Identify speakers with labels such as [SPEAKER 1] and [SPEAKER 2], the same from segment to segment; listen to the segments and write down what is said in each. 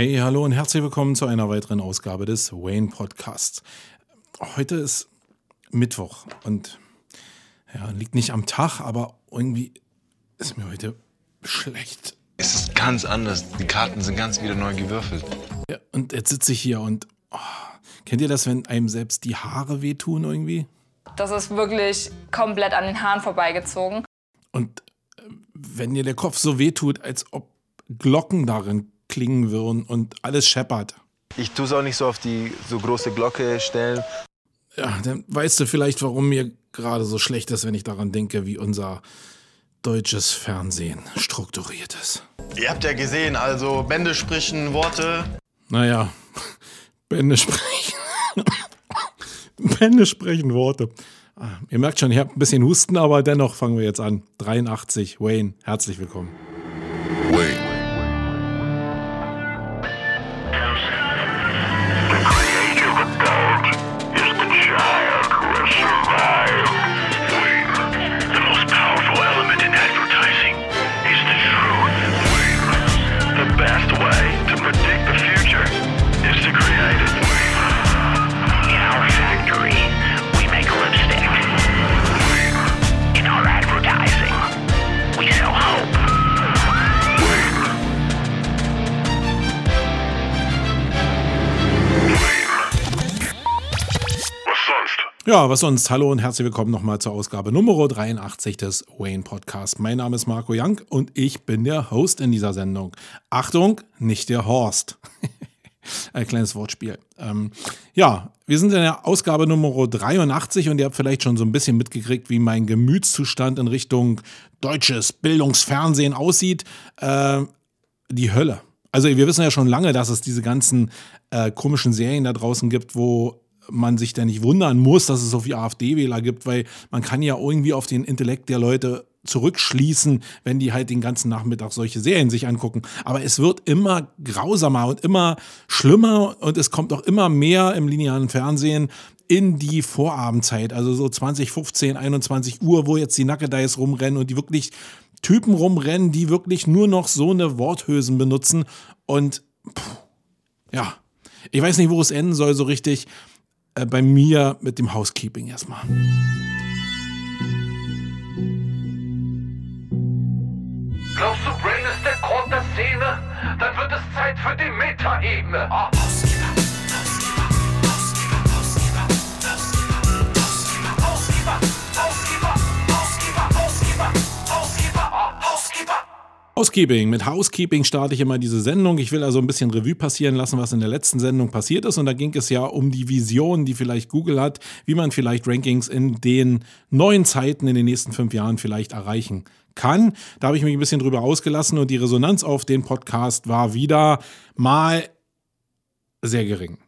[SPEAKER 1] Hey, hallo und herzlich willkommen zu einer weiteren Ausgabe des Wayne Podcasts. Heute ist Mittwoch und ja, liegt nicht am Tag, aber irgendwie ist mir heute schlecht.
[SPEAKER 2] Es ist ganz anders. Die Karten sind ganz wieder neu gewürfelt.
[SPEAKER 1] Ja, und jetzt sitze ich hier und oh, kennt ihr das, wenn einem selbst die Haare wehtun irgendwie?
[SPEAKER 3] Das ist wirklich komplett an den Haaren vorbeigezogen.
[SPEAKER 1] Und äh, wenn dir der Kopf so wehtut, als ob Glocken darin klingen würden und alles scheppert.
[SPEAKER 2] Ich tue es auch nicht so auf die so große Glocke stellen.
[SPEAKER 1] Ja, dann weißt du vielleicht, warum mir gerade so schlecht ist, wenn ich daran denke, wie unser deutsches Fernsehen strukturiert ist.
[SPEAKER 2] Ihr habt ja gesehen, also Bände sprechen Worte.
[SPEAKER 1] Naja, Bände sprechen. Bände sprechen Worte. Ah, ihr merkt schon, ich habe ein bisschen Husten, aber dennoch fangen wir jetzt an. 83, Wayne, herzlich willkommen.
[SPEAKER 4] Was sonst?
[SPEAKER 1] Hallo und herzlich willkommen nochmal zur Ausgabe Nummer 83 des Wayne Podcasts. Mein Name ist Marco Young und ich bin der Host in dieser Sendung. Achtung, nicht der Horst. Ein kleines Wortspiel. Ähm, ja, wir sind in der Ausgabe Nummer 83 und ihr habt vielleicht schon so ein bisschen mitgekriegt, wie mein Gemütszustand in Richtung deutsches Bildungsfernsehen aussieht. Äh, die Hölle. Also wir wissen ja schon lange, dass es diese ganzen äh, komischen Serien da draußen gibt, wo man sich da nicht wundern muss, dass es so viele AfD-Wähler gibt, weil man kann ja irgendwie auf den Intellekt der Leute zurückschließen, wenn die halt den ganzen Nachmittag solche Serien sich angucken. Aber es wird immer grausamer und immer schlimmer und es kommt auch immer mehr im linearen Fernsehen in die Vorabendzeit, also so 20, 15, 21 Uhr, wo jetzt die Nackedeis rumrennen und die wirklich Typen rumrennen, die wirklich nur noch so eine Worthülsen benutzen und pff, ja, ich weiß nicht, wo es enden soll so richtig. Äh, bei mir mit dem Housekeeping erstmal.
[SPEAKER 4] Glaubst du, Brain ist der Grund der Szene? Dann wird es Zeit für die Metaebene. Ah.
[SPEAKER 1] Housekeeping. Mit Housekeeping starte ich immer diese Sendung. Ich will also ein bisschen Revue passieren lassen, was in der letzten Sendung passiert ist. Und da ging es ja um die Vision, die vielleicht Google hat, wie man vielleicht Rankings in den neuen Zeiten in den nächsten fünf Jahren vielleicht erreichen kann. Da habe ich mich ein bisschen drüber ausgelassen und die Resonanz auf den Podcast war wieder mal sehr gering.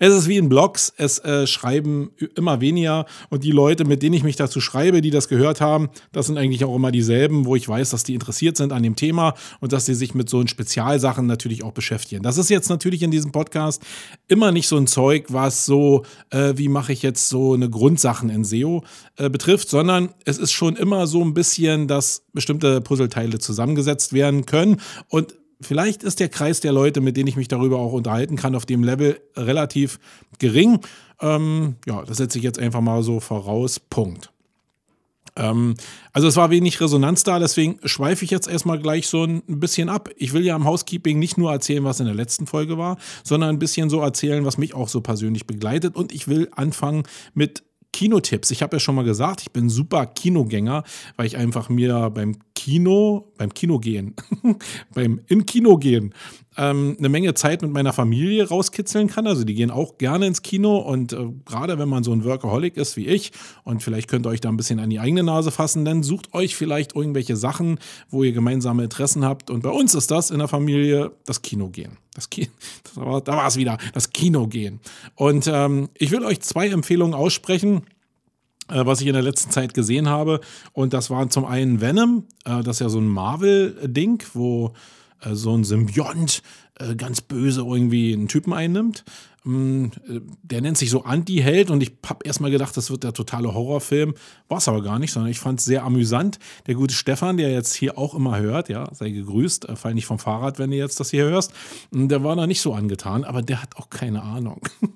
[SPEAKER 1] Es ist wie in Blogs, es äh, schreiben immer weniger und die Leute, mit denen ich mich dazu schreibe, die das gehört haben, das sind eigentlich auch immer dieselben, wo ich weiß, dass die interessiert sind an dem Thema und dass sie sich mit so Spezialsachen natürlich auch beschäftigen. Das ist jetzt natürlich in diesem Podcast immer nicht so ein Zeug, was so, äh, wie mache ich jetzt so eine Grundsachen in SEO äh, betrifft, sondern es ist schon immer so ein bisschen, dass bestimmte Puzzleteile zusammengesetzt werden können und vielleicht ist der Kreis der Leute, mit denen ich mich darüber auch unterhalten kann, auf dem Level relativ gering. Ähm, ja, das setze ich jetzt einfach mal so voraus. Punkt. Ähm, also es war wenig Resonanz da, deswegen schweife ich jetzt erstmal gleich so ein bisschen ab. Ich will ja im Housekeeping nicht nur erzählen, was in der letzten Folge war, sondern ein bisschen so erzählen, was mich auch so persönlich begleitet. Und ich will anfangen mit Kinotipps. Ich habe ja schon mal gesagt, ich bin super Kinogänger, weil ich einfach mir beim Kino, beim Kino gehen, beim in Kino gehen, ähm, eine Menge Zeit mit meiner Familie rauskitzeln kann. Also die gehen auch gerne ins Kino und äh, gerade wenn man so ein Workaholic ist wie ich und vielleicht könnt ihr euch da ein bisschen an die eigene Nase fassen, dann sucht euch vielleicht irgendwelche Sachen, wo ihr gemeinsame Interessen habt. Und bei uns ist das in der Familie das Kino gehen. Das Ki das war, da war es wieder, das Kino gehen. Und ähm, ich will euch zwei Empfehlungen aussprechen äh, was ich in der letzten Zeit gesehen habe. Und das waren zum einen Venom, äh, das ist ja so ein Marvel-Ding, wo so ein Symbiont äh, ganz böse irgendwie einen Typen einnimmt. Ähm, äh, der nennt sich so Anti-Held und ich habe erstmal gedacht, das wird der totale Horrorfilm. War es aber gar nicht, sondern ich fand es sehr amüsant. Der gute Stefan, der jetzt hier auch immer hört, ja, sei gegrüßt, äh, fall nicht vom Fahrrad, wenn du jetzt das hier hörst, der war da nicht so angetan, aber der hat auch keine Ahnung.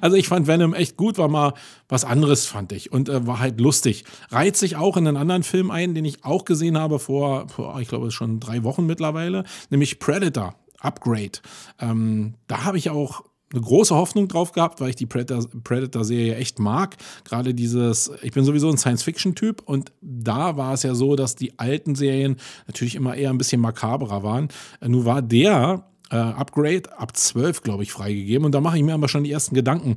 [SPEAKER 1] Also ich fand Venom echt gut, war mal was anderes, fand ich. Und äh, war halt lustig. Reiht sich auch in einen anderen Film ein, den ich auch gesehen habe vor, vor ich glaube, schon drei Wochen mittlerweile, nämlich Predator. Upgrade. Ähm, da habe ich auch eine große Hoffnung drauf gehabt, weil ich die Predator-Serie echt mag. Gerade dieses, ich bin sowieso ein Science-Fiction-Typ und da war es ja so, dass die alten Serien natürlich immer eher ein bisschen makaberer waren. Äh, nur war der äh, Upgrade ab 12, glaube ich, freigegeben. Und da mache ich mir aber schon die ersten Gedanken.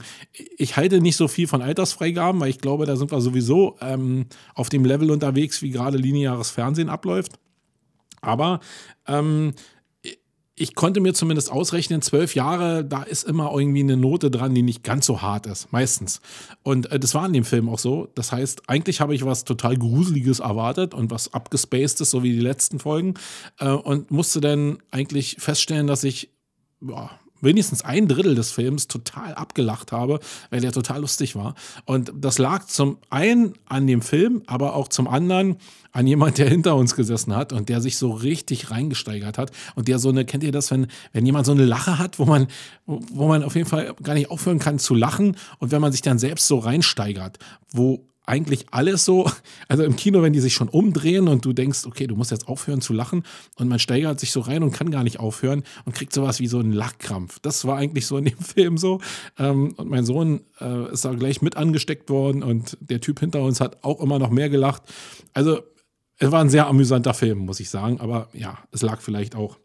[SPEAKER 1] Ich halte nicht so viel von Altersfreigaben, weil ich glaube, da sind wir sowieso ähm, auf dem Level unterwegs, wie gerade lineares Fernsehen abläuft. Aber ähm, ich konnte mir zumindest ausrechnen, zwölf Jahre, da ist immer irgendwie eine Note dran, die nicht ganz so hart ist, meistens. Und äh, das war in dem Film auch so. Das heißt, eigentlich habe ich was total Gruseliges erwartet und was abgespacedes, so wie die letzten Folgen. Äh, und musste dann eigentlich feststellen, dass ich ja, wenigstens ein Drittel des Films total abgelacht habe, weil der total lustig war. Und das lag zum einen an dem Film, aber auch zum anderen an jemand, der hinter uns gesessen hat und der sich so richtig reingesteigert hat und der so eine, kennt ihr das, wenn, wenn jemand so eine Lache hat, wo man, wo man auf jeden Fall gar nicht aufhören kann zu lachen und wenn man sich dann selbst so reinsteigert, wo eigentlich alles so, also im Kino, wenn die sich schon umdrehen und du denkst, okay, du musst jetzt aufhören zu lachen und man steigert sich so rein und kann gar nicht aufhören und kriegt sowas wie so einen Lachkrampf. Das war eigentlich so in dem Film so. Ähm, und mein Sohn äh, ist da gleich mit angesteckt worden und der Typ hinter uns hat auch immer noch mehr gelacht. Also es war ein sehr amüsanter Film, muss ich sagen, aber ja, es lag vielleicht auch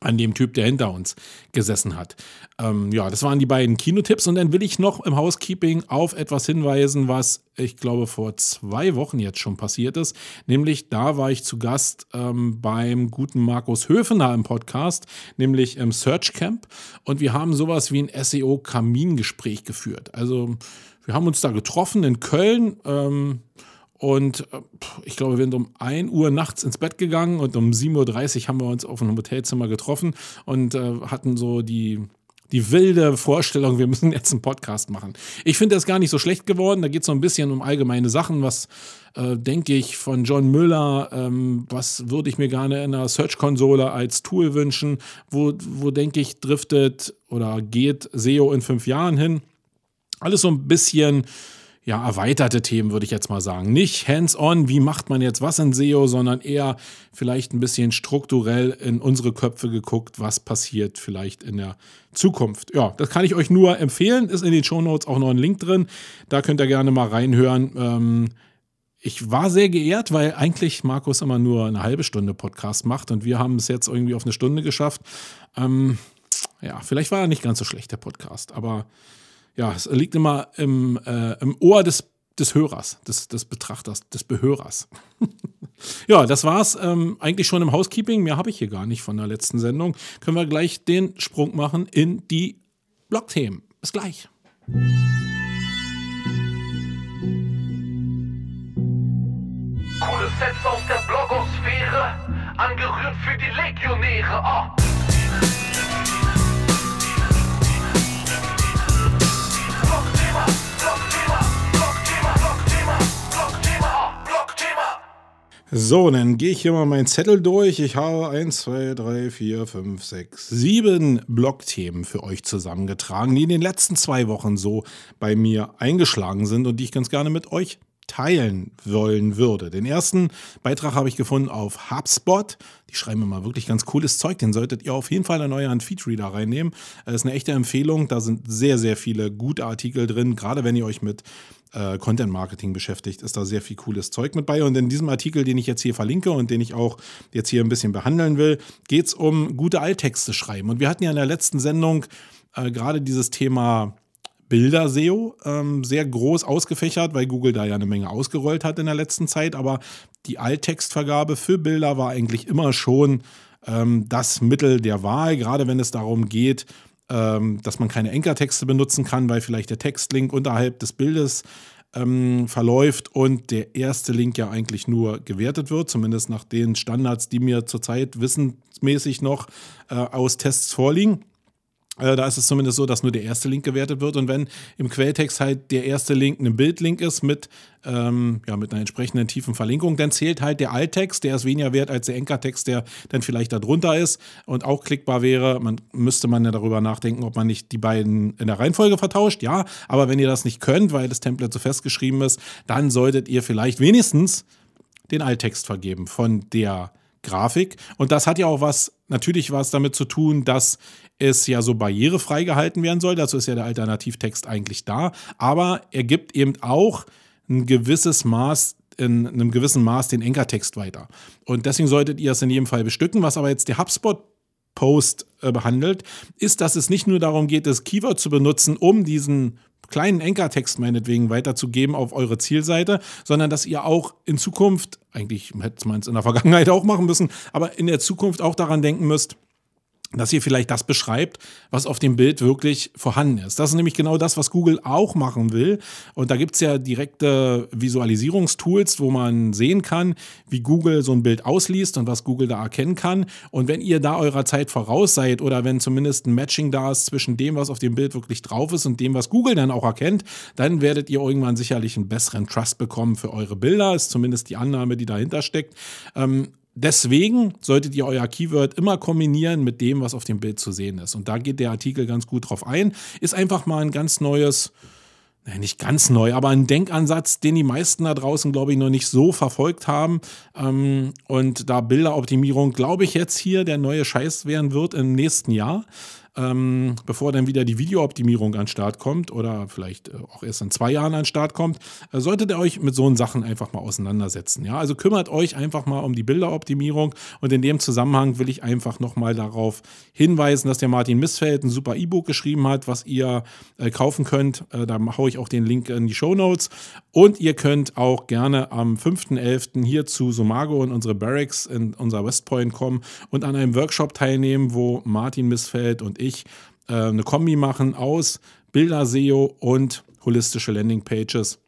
[SPEAKER 1] an dem Typ, der hinter uns gesessen hat. Ähm, ja, das waren die beiden Kinotipps. Und dann will ich noch im Housekeeping auf etwas hinweisen, was ich glaube vor zwei Wochen jetzt schon passiert ist. Nämlich da war ich zu Gast ähm, beim guten Markus Höfener im Podcast, nämlich im Search Camp. Und wir haben sowas wie ein SEO-Kamingespräch geführt. Also wir haben uns da getroffen in Köln. Ähm, und äh, ich glaube, wir sind um 1 Uhr nachts ins Bett gegangen und um 7.30 Uhr haben wir uns auf einem Hotelzimmer getroffen und äh, hatten so die, die wilde Vorstellung, wir müssen jetzt einen Podcast machen. Ich finde das gar nicht so schlecht geworden. Da geht es so ein bisschen um allgemeine Sachen, was äh, denke ich von John Müller, ähm, was würde ich mir gerne in einer Search-Konsole als Tool wünschen, wo, wo denke ich driftet oder geht SEO in fünf Jahren hin. Alles so ein bisschen ja, erweiterte Themen, würde ich jetzt mal sagen. Nicht hands-on, wie macht man jetzt was in SEO, sondern eher vielleicht ein bisschen strukturell in unsere Köpfe geguckt, was passiert vielleicht in der Zukunft. Ja, das kann ich euch nur empfehlen. Ist in den Show Notes auch noch ein Link drin. Da könnt ihr gerne mal reinhören. Ähm, ich war sehr geehrt, weil eigentlich Markus immer nur eine halbe Stunde Podcast macht und wir haben es jetzt irgendwie auf eine Stunde geschafft. Ähm, ja, vielleicht war er nicht ganz so schlecht, der Podcast, aber ja, es liegt immer im, äh, im Ohr des, des Hörers, des, des Betrachters, des Behörers. ja, das war's ähm, eigentlich schon im Housekeeping. Mehr habe ich hier gar nicht von der letzten Sendung. Können wir gleich den Sprung machen in die Blogthemen. Bis gleich.
[SPEAKER 5] Coole Sets aus der Blogosphäre, angerührt für die Legionäre. Oh.
[SPEAKER 1] So, dann gehe ich hier mal meinen Zettel durch. Ich habe 1, 2, 3, 4, 5, 6, 7 Blogthemen für euch zusammengetragen, die in den letzten zwei Wochen so bei mir eingeschlagen sind und die ich ganz gerne mit euch teilen wollen würde. Den ersten Beitrag habe ich gefunden auf HubSpot. Die schreiben immer wirklich ganz cooles Zeug. Den solltet ihr auf jeden Fall in euren Feedreader reinnehmen. Das ist eine echte Empfehlung. Da sind sehr, sehr viele gute Artikel drin. Gerade wenn ihr euch mit äh, Content Marketing beschäftigt, ist da sehr viel cooles Zeug mit bei. Und in diesem Artikel, den ich jetzt hier verlinke und den ich auch jetzt hier ein bisschen behandeln will, geht es um gute Alttexte schreiben. Und wir hatten ja in der letzten Sendung äh, gerade dieses Thema Bilder-SEO ähm, sehr groß ausgefächert, weil Google da ja eine Menge ausgerollt hat in der letzten Zeit. Aber die Alttextvergabe für Bilder war eigentlich immer schon ähm, das Mittel der Wahl, gerade wenn es darum geht, ähm, dass man keine Enkertexte benutzen kann, weil vielleicht der Textlink unterhalb des Bildes ähm, verläuft und der erste Link ja eigentlich nur gewertet wird, zumindest nach den Standards, die mir zurzeit wissensmäßig noch äh, aus Tests vorliegen. Äh, Da ist es zumindest so, dass nur der erste Link gewertet wird. Und wenn im Quelltext halt der erste Link ein Bildlink ist mit, ähm, ja, mit einer entsprechenden tiefen Verlinkung, dann zählt halt der Alttext, der ist weniger wert als der Enkertext, der dann vielleicht da drunter ist und auch klickbar wäre. Man müsste man ja darüber nachdenken, ob man nicht die beiden in der Reihenfolge vertauscht. Ja, aber wenn ihr das nicht könnt, weil das Template so festgeschrieben ist, dann solltet ihr vielleicht wenigstens den Alttext vergeben von der Grafik. Und das hat ja auch was, natürlich was damit zu tun, dass es ja so barrierefrei gehalten werden soll. Dazu ist ja der Alternativtext eigentlich da. Aber er gibt eben auch ein gewisses Maß, in einem gewissen Maß den Enkertext weiter. Und deswegen solltet ihr es in jedem Fall bestücken. Was aber jetzt der HubSpot Post äh, behandelt, ist, dass es nicht nur darum geht, das Keyword zu benutzen, um diesen kleinen Enkertext meinetwegen weiterzugeben auf eure Zielseite, sondern dass ihr auch in Zukunft, eigentlich hätte man es in der Vergangenheit auch machen müssen, aber in der Zukunft auch daran denken müsst, dass ihr vielleicht das beschreibt, was auf dem Bild wirklich vorhanden ist. Das ist nämlich genau das, was Google auch machen will. Und da gibt es ja direkte Visualisierungstools, wo man sehen kann, wie Google so ein Bild ausliest und was Google da erkennen kann. Und wenn ihr da eurer Zeit voraus seid oder wenn zumindest ein Matching da ist zwischen dem, was auf dem Bild wirklich drauf ist und dem, was Google dann auch erkennt, dann werdet ihr irgendwann sicherlich einen besseren Trust bekommen für eure Bilder. Ist zumindest die Annahme, die dahinter steckt. Ähm, Deswegen solltet ihr euer Keyword immer kombinieren mit dem, was auf dem Bild zu sehen ist. Und da geht der Artikel ganz gut drauf ein. Ist einfach mal ein ganz neues, nicht ganz neu, aber ein Denkansatz, den die meisten da draußen, glaube ich, noch nicht so verfolgt haben. Ähm, und da Bilderoptimierung, glaube ich, jetzt hier der neue Scheiß werden wird im nächsten Jahr ähm, bevor dann wieder die Videooptimierung an den Start kommt oder vielleicht äh, auch erst in zwei Jahren an den Start kommt, äh, solltet ihr euch mit so Sachen einfach mal auseinandersetzen. Ja, also kümmert euch einfach mal um die Bilderoptimierung und in dem Zusammenhang will ich einfach nochmal darauf hinweisen, dass der Martin Missfeld ein super E-Book geschrieben hat, was ihr äh, kaufen könnt. Äh, da haue ich auch den Link in die Show Notes und ihr könnt auch gerne am 5.11. hier zu Somago in unsere Barracks in unser Westpoint kommen und an einem Workshop teilnehmen, wo Martin Missfeld und ich äh, eine Kombi machen aus Bilder-SEO und holistische Landingpages.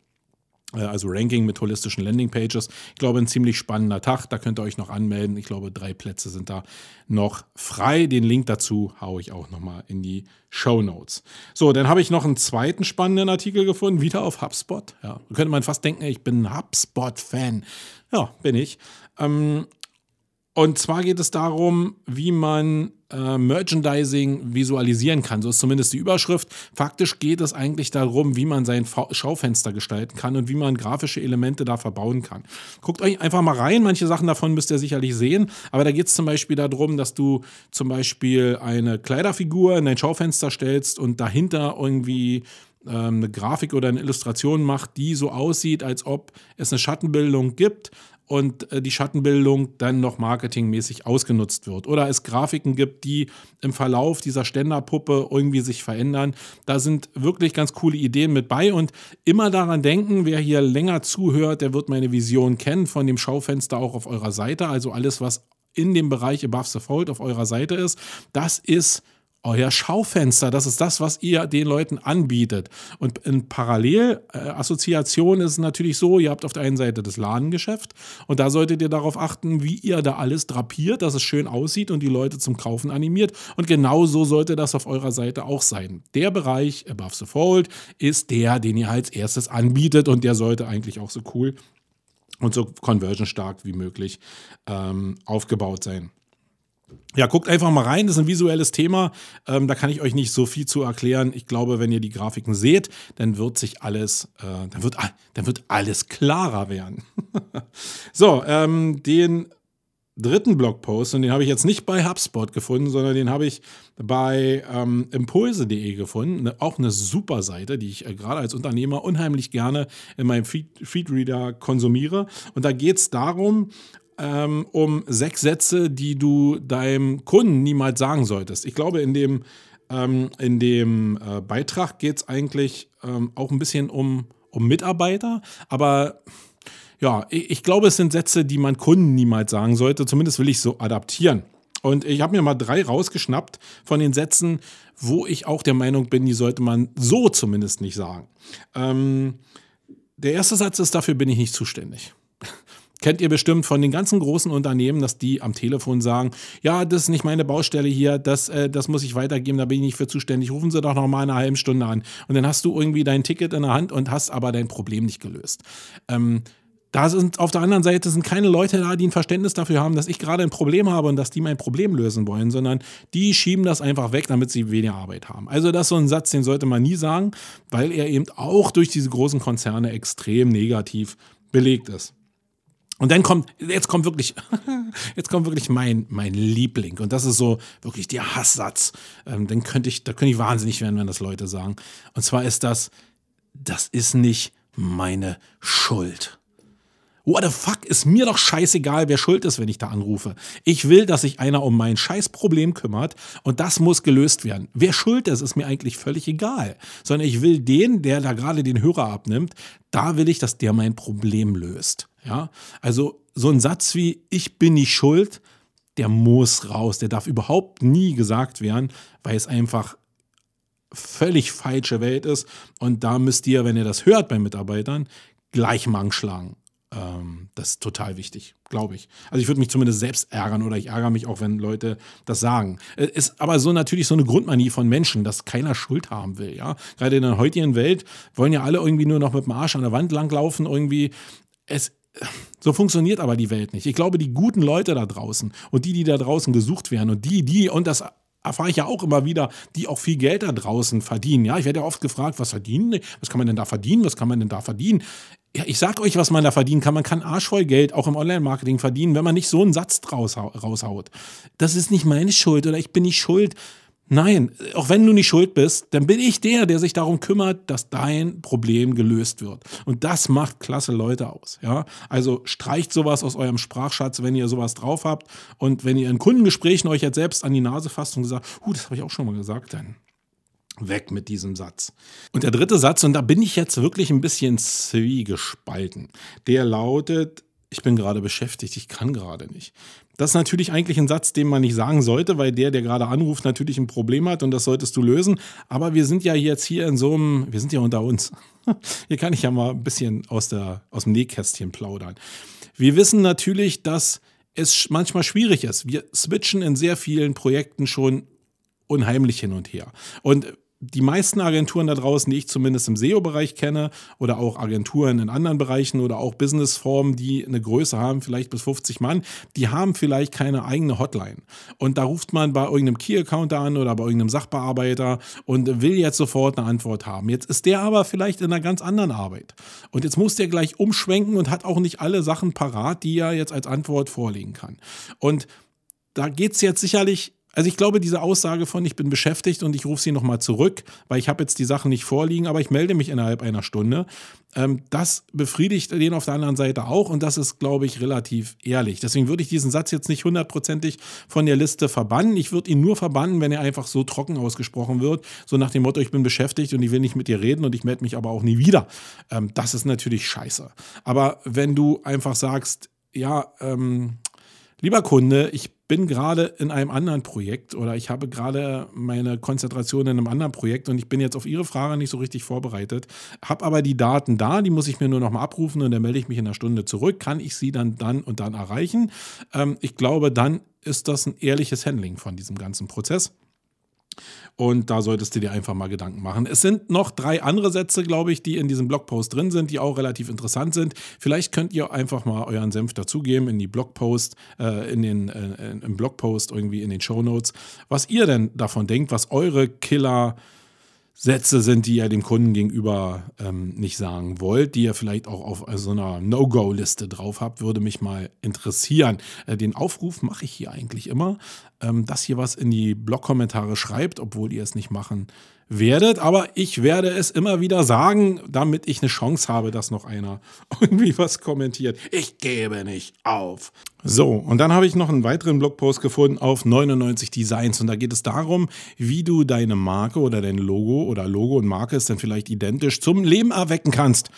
[SPEAKER 1] Äh, also Ranking mit holistischen Landingpages. Ich glaube, ein ziemlich spannender Tag. Da könnt ihr euch noch anmelden. Ich glaube, drei Plätze sind da noch frei. Den Link dazu haue ich auch nochmal in die Show Notes. So, dann habe ich noch einen zweiten spannenden Artikel gefunden, wieder auf HubSpot. Ja, könnte man fast denken, ich bin ein HubSpot-Fan. Ja, bin ich. Ähm, und zwar geht es darum, wie man äh, Merchandising visualisieren kann. So ist zumindest die Überschrift. Faktisch geht es eigentlich darum, wie man sein Fa Schaufenster gestalten kann und wie man grafische Elemente da verbauen kann. Guckt euch einfach mal rein. Manche Sachen davon müsst ihr sicherlich sehen. Aber da geht es zum Beispiel darum, dass du zum Beispiel eine Kleiderfigur in dein Schaufenster stellst und dahinter irgendwie ähm, eine Grafik oder eine Illustration macht, die so aussieht, als ob es eine Schattenbildung gibt und äh, die Schattenbildung dann noch marketingmäßig ausgenutzt wird. Oder es Grafiken gibt, die im Verlauf dieser Ständerpuppe irgendwie sich verändern. Da sind wirklich ganz coole Ideen mit bei und immer daran denken, wer hier länger zuhört, der wird meine Vision kennen von dem Schaufenster auch auf eurer Seite. Also alles, was in dem Bereich Above the Fold auf eurer Seite ist, das ist euer Schaufenster. Das ist das, was ihr den Leuten anbietet. Und in Parallelassoziation ist es natürlich so, ihr habt auf der einen Seite das Ladengeschäft und da solltet ihr darauf achten, wie ihr da alles drapiert, dass es schön aussieht und die Leute zum Kaufen animiert. Und genau so sollte das auf eurer Seite auch sein. Der Bereich Above the Fold ist der, den ihr als erstes anbietet und der sollte eigentlich auch so cool und so conversion stark wie möglich ähm, aufgebaut sein. Ja, guckt einfach mal rein, das ist ein visuelles Thema. Ähm, da kann ich euch nicht so viel zu erklären. Ich glaube, wenn ihr die Grafiken seht, dann wird sich alles, äh, dann, wird, dann wird alles klarer werden. so, ähm, den dritten Blogpost, und den habe ich jetzt nicht bei HubSpot gefunden, sondern den habe ich bei ähm, impulse.de gefunden. Ne, auch eine super Seite, die ich äh, gerade als Unternehmer unheimlich gerne in meinem Feed Feedreader konsumiere. Und da geht es darum, ähm, um sechs Sätze, die du deinem Kunden niemals sagen solltest. Ich glaube, in dem, ähm, in dem äh, Beitrag geht es eigentlich ähm, auch ein bisschen um, um Mitarbeiter, aber ja, ich, ich glaube, es sind Sätze, die man Kunden niemals sagen sollte. Zumindest will ich so adaptieren. Und ich habe mir mal drei rausgeschnappt von den Sätzen, wo ich auch der Meinung bin, die sollte man so zumindest nicht sagen. Ähm, der erste Satz ist, dafür bin ich nicht zuständig. Kennt ihr bestimmt von den ganzen großen Unternehmen, dass die am Telefon sagen, ja, das ist nicht meine Baustelle hier, das, äh, das muss ich weitergeben, da bin ich nicht für zuständig, rufen Sie doch noch mal eine halbe Stunde an. Und dann hast du irgendwie dein Ticket in der Hand und hast aber dein Problem nicht gelöst. Ähm, da sind auf der anderen Seite sind keine Leute da, die ein Verständnis dafür haben, dass ich gerade ein Problem habe und dass die mein Problem lösen wollen, sondern die schieben das einfach weg, damit sie weniger Arbeit haben. Also das ist so ein Satz, den sollte man nie sagen, weil er eben auch durch diese großen Konzerne extrem negativ belegt ist. Und dann kommt, jetzt kommt wirklich, jetzt kommt wirklich mein, mein Liebling. Und das ist so wirklich der Hasssatz. Ähm, dann könnte ich, da könnte ich wahnsinnig werden, wenn das Leute sagen. Und zwar ist das, das ist nicht meine Schuld. What the fuck, ist mir doch scheißegal, wer schuld ist, wenn ich da anrufe. Ich will, dass sich einer um mein Scheißproblem kümmert und das muss gelöst werden. Wer schuld ist, ist mir eigentlich völlig egal. Sondern ich will den, der da gerade den Hörer abnimmt, da will ich, dass der mein Problem löst. Ja, also so ein Satz wie ich bin nicht schuld, der muss raus. Der darf überhaupt nie gesagt werden, weil es einfach völlig falsche Welt ist. Und da müsst ihr, wenn ihr das hört bei Mitarbeitern, gleich Mang schlagen. Ähm, das ist total wichtig, glaube ich. Also ich würde mich zumindest selbst ärgern oder ich ärgere mich auch, wenn Leute das sagen. Äh, ist aber so natürlich so eine Grundmanie von Menschen, dass keiner Schuld haben will, ja. Gerade in der heutigen Welt wollen ja alle irgendwie nur noch mit dem Arsch an der Wand langlaufen, irgendwie. Es, so funktioniert aber die Welt nicht. Ich glaube, die guten Leute da draußen und die, die da draußen gesucht werden und die, die, und das erfahre ich ja auch immer wieder, die auch viel Geld da draußen verdienen. Ja, ich werde ja oft gefragt, was verdienen, was kann man denn da verdienen, was kann man denn da verdienen? Ja, ich sag euch, was man da verdienen kann. Man kann arschvoll Geld auch im Online-Marketing verdienen, wenn man nicht so einen Satz draus, raushaut. Das ist nicht meine Schuld oder ich bin nicht schuld. Nein, auch wenn du nicht schuld bist, dann bin ich der, der sich darum kümmert, dass dein Problem gelöst wird. Und das macht klasse Leute aus. Ja? Also streicht sowas aus eurem Sprachschatz, wenn ihr sowas drauf habt. Und wenn ihr in Kundengesprächen euch jetzt selbst an die Nase fasst und sagt, huh, das habe ich auch schon mal gesagt, dann Weg mit diesem Satz. Und der dritte Satz, und da bin ich jetzt wirklich ein bisschen zwiegespalten, der lautet, ich bin gerade beschäftigt, ich kann gerade nicht. Das ist natürlich eigentlich ein Satz, den man nicht sagen sollte, weil der, der gerade anruft, natürlich ein Problem hat und das solltest du lösen. Aber wir sind ja jetzt hier in so einem, wir sind ja unter uns. Hier kann ich ja mal ein bisschen aus, der, aus dem Nähkästchen plaudern. Wir wissen natürlich, dass es manchmal schwierig ist. Wir switchen in sehr vielen Projekten schon unheimlich hin und her. Und die meisten Agenturen da draußen, die ich zumindest im SEO-Bereich kenne, oder auch Agenturen in anderen Bereichen oder auch Businessformen, die eine Größe haben, vielleicht bis 50 Mann, die haben vielleicht keine eigene Hotline. Und da ruft man bei irgendeinem Key-Accounter an oder bei irgendeinem Sachbearbeiter und will jetzt sofort eine Antwort haben. Jetzt ist der aber vielleicht in einer ganz anderen Arbeit. Und jetzt muss der gleich umschwenken und hat auch nicht alle Sachen parat, die er jetzt als Antwort vorlegen kann. Und da geht es jetzt sicherlich also ich glaube, diese Aussage von ich bin beschäftigt und ich rufe sie nochmal zurück, weil ich habe jetzt die Sachen nicht vorliegen, aber ich melde mich innerhalb einer Stunde. Ähm, das befriedigt den auf der anderen Seite auch und das ist, glaube ich, relativ ehrlich. Deswegen würde ich diesen Satz jetzt nicht hundertprozentig von der Liste verbannen. Ich würde ihn nur verbannen, wenn er einfach so trocken ausgesprochen wird, so nach dem Motto, ich bin beschäftigt und ich will nicht mit dir reden und ich melde mich aber auch nie wieder. Ähm, das ist natürlich scheiße. Aber wenn du einfach sagst, ja, ähm, lieber Kunde, ich bin gerade in einem anderen Projekt oder ich habe gerade meine Konzentration in einem anderen Projekt und ich bin jetzt auf Ihre Frage nicht so richtig vorbereitet, habe aber die Daten da, die muss ich mir nur noch mal abrufen und dann melde ich mich in einer Stunde zurück. Kann ich Sie dann dann und dann erreichen? Ähm, ich glaube, dann ist das ein ehrliches Handling von diesem ganzen Prozess. Und da solltest du dir einfach mal Gedanken machen. Es sind noch drei andere Sätze, glaube ich, die in diesem Blogpost drin sind, die auch relativ interessant sind. Vielleicht könnt ihr einfach mal euren Senf dazugeben in die Blogpost, äh, in den, äh, im Blogpost irgendwie in den Show Notes, was ihr denn davon denkt, was eure Killer- Sätze sind, die ihr dem Kunden gegenüber ähm, nicht sagen wollt, die ihr vielleicht auch auf so einer No-Go-Liste drauf habt, würde mich mal interessieren. Äh, den Aufruf mache ich hier eigentlich immer, ähm, dass ihr was in die Blog-Kommentare schreibt, obwohl ihr es nicht machen werdet. Aber ich werde es immer wieder sagen, damit ich eine Chance habe, dass noch einer irgendwie was kommentiert. Ich gebe nicht auf. So, und dann habe ich noch einen weiteren Blogpost gefunden auf 99 Designs und da geht es darum, wie du deine Marke oder dein Logo oder Logo und Marke ist dann vielleicht identisch zum Leben erwecken kannst.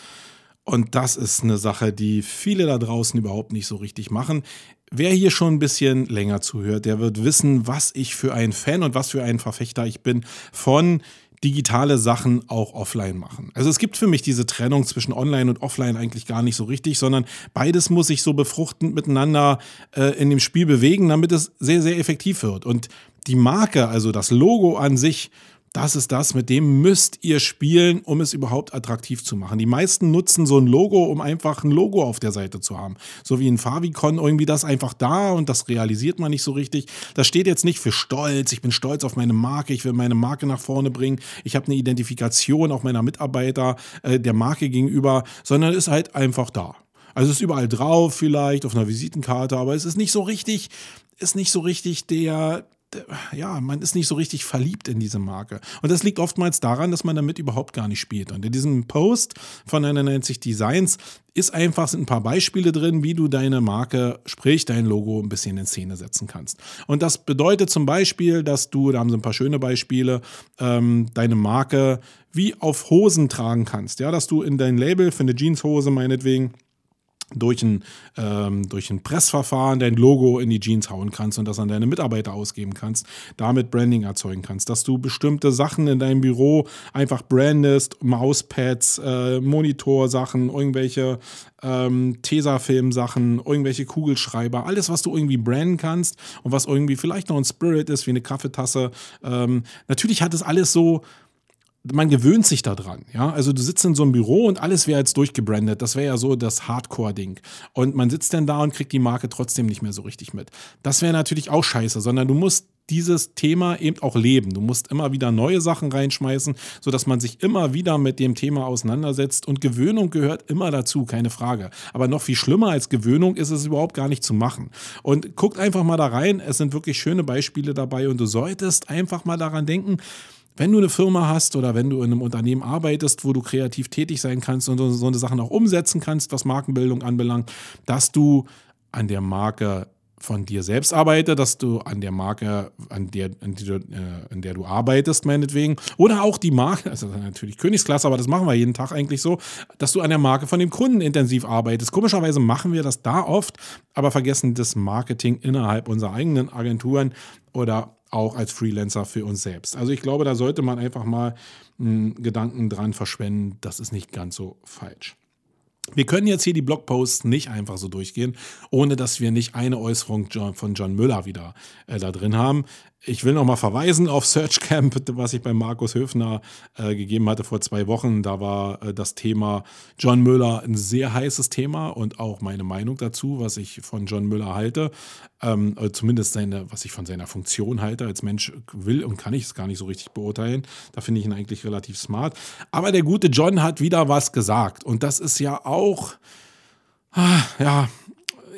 [SPEAKER 1] Und das ist eine Sache, die viele da draußen überhaupt nicht so richtig machen. Wer hier schon ein bisschen länger zuhört, der wird wissen, was ich für ein Fan und was für ein Verfechter ich bin von digitale Sachen auch offline machen. Also es gibt für mich diese Trennung zwischen online und offline eigentlich gar nicht so richtig, sondern beides muss sich so befruchtend miteinander äh, in dem Spiel bewegen, damit es sehr, sehr effektiv wird. Und die Marke, also das Logo an sich, das ist das, mit dem müsst ihr spielen, um es überhaupt attraktiv zu machen. Die meisten nutzen so ein Logo, um einfach ein Logo auf der Seite zu haben. So wie in Favicon irgendwie das einfach da und das realisiert man nicht so richtig. Das steht jetzt nicht für Stolz. Ich bin stolz auf meine Marke. Ich will meine Marke nach vorne bringen. Ich habe eine Identifikation auch meiner Mitarbeiter äh, der Marke gegenüber, sondern ist halt einfach da. Also ist überall drauf, vielleicht auf einer Visitenkarte, aber es ist nicht so richtig, ist nicht so richtig der, ja, man ist nicht so richtig verliebt in diese Marke. Und das liegt oftmals daran, dass man damit überhaupt gar nicht spielt. Und in diesem Post von 99 Designs ist einfach, sind ein paar Beispiele drin, wie du deine Marke, sprich dein Logo, ein bisschen in Szene setzen kannst. Und das bedeutet zum Beispiel, dass du, da haben sie ein paar schöne Beispiele, ähm, deine Marke wie auf Hosen tragen kannst. Ja, dass du in dein Label für eine Jeanshose meinetwegen durch ein, ähm, durch ein Pressverfahren dein Logo in die Jeans hauen kannst und das an deine Mitarbeiter ausgeben kannst, damit Branding erzeugen kannst, dass du bestimmte Sachen in deinem Büro einfach brandest, Mauspads, äh, Monitorsachen, irgendwelche ähm, Tesafilm-Sachen, irgendwelche Kugelschreiber, alles, was du irgendwie branden kannst und was irgendwie vielleicht noch ein Spirit ist, wie eine Kaffeetasse. Ähm, natürlich hat es alles so man gewöhnt sich daran, ja. Also du sitzt in so einem Büro und alles wäre jetzt durchgebrandet. Das wäre ja so das Hardcore-Ding. Und man sitzt dann da und kriegt die Marke trotzdem nicht mehr so richtig mit. Das wäre natürlich auch scheiße, sondern du musst dieses Thema eben auch leben. Du musst immer wieder neue Sachen reinschmeißen, sodass man sich immer wieder mit dem Thema auseinandersetzt. Und Gewöhnung gehört immer dazu, keine Frage. Aber noch viel schlimmer als Gewöhnung ist es überhaupt gar nicht zu machen. Und guckt einfach mal da rein. Es sind wirklich schöne Beispiele dabei und du solltest einfach mal daran denken, wenn du eine Firma hast oder wenn du in einem Unternehmen arbeitest, wo du kreativ tätig sein kannst und so eine Sachen auch umsetzen kannst, was Markenbildung anbelangt, dass du an der Marke von dir selbst arbeite, dass du an der Marke, an der, an der, äh, an der du arbeitest, meinetwegen, oder auch die Marke, also natürlich Königsklasse, aber das machen wir jeden Tag eigentlich so, dass du an der Marke von dem Kunden intensiv arbeitest. Komischerweise machen wir das da oft, aber vergessen das Marketing innerhalb unserer eigenen Agenturen oder auch als Freelancer für uns selbst. Also ich glaube, da sollte man einfach mal einen Gedanken dran verschwenden. Das ist nicht ganz so falsch. Wir können jetzt hier die Blogposts nicht einfach so durchgehen, ohne dass wir nicht eine Äußerung von John Müller wieder äh, da drin haben. Ich will nochmal verweisen auf Search Camp, was ich bei Markus Höfner äh, gegeben hatte vor zwei Wochen. Da war äh, das Thema John Müller ein sehr heißes Thema und auch meine Meinung dazu, was ich von John Müller halte. Ähm, zumindest seine, was ich von seiner Funktion halte. Als Mensch will und kann ich es gar nicht so richtig beurteilen. Da finde ich ihn eigentlich relativ smart. Aber der gute John hat wieder was gesagt. Und das ist ja auch, ah, ja,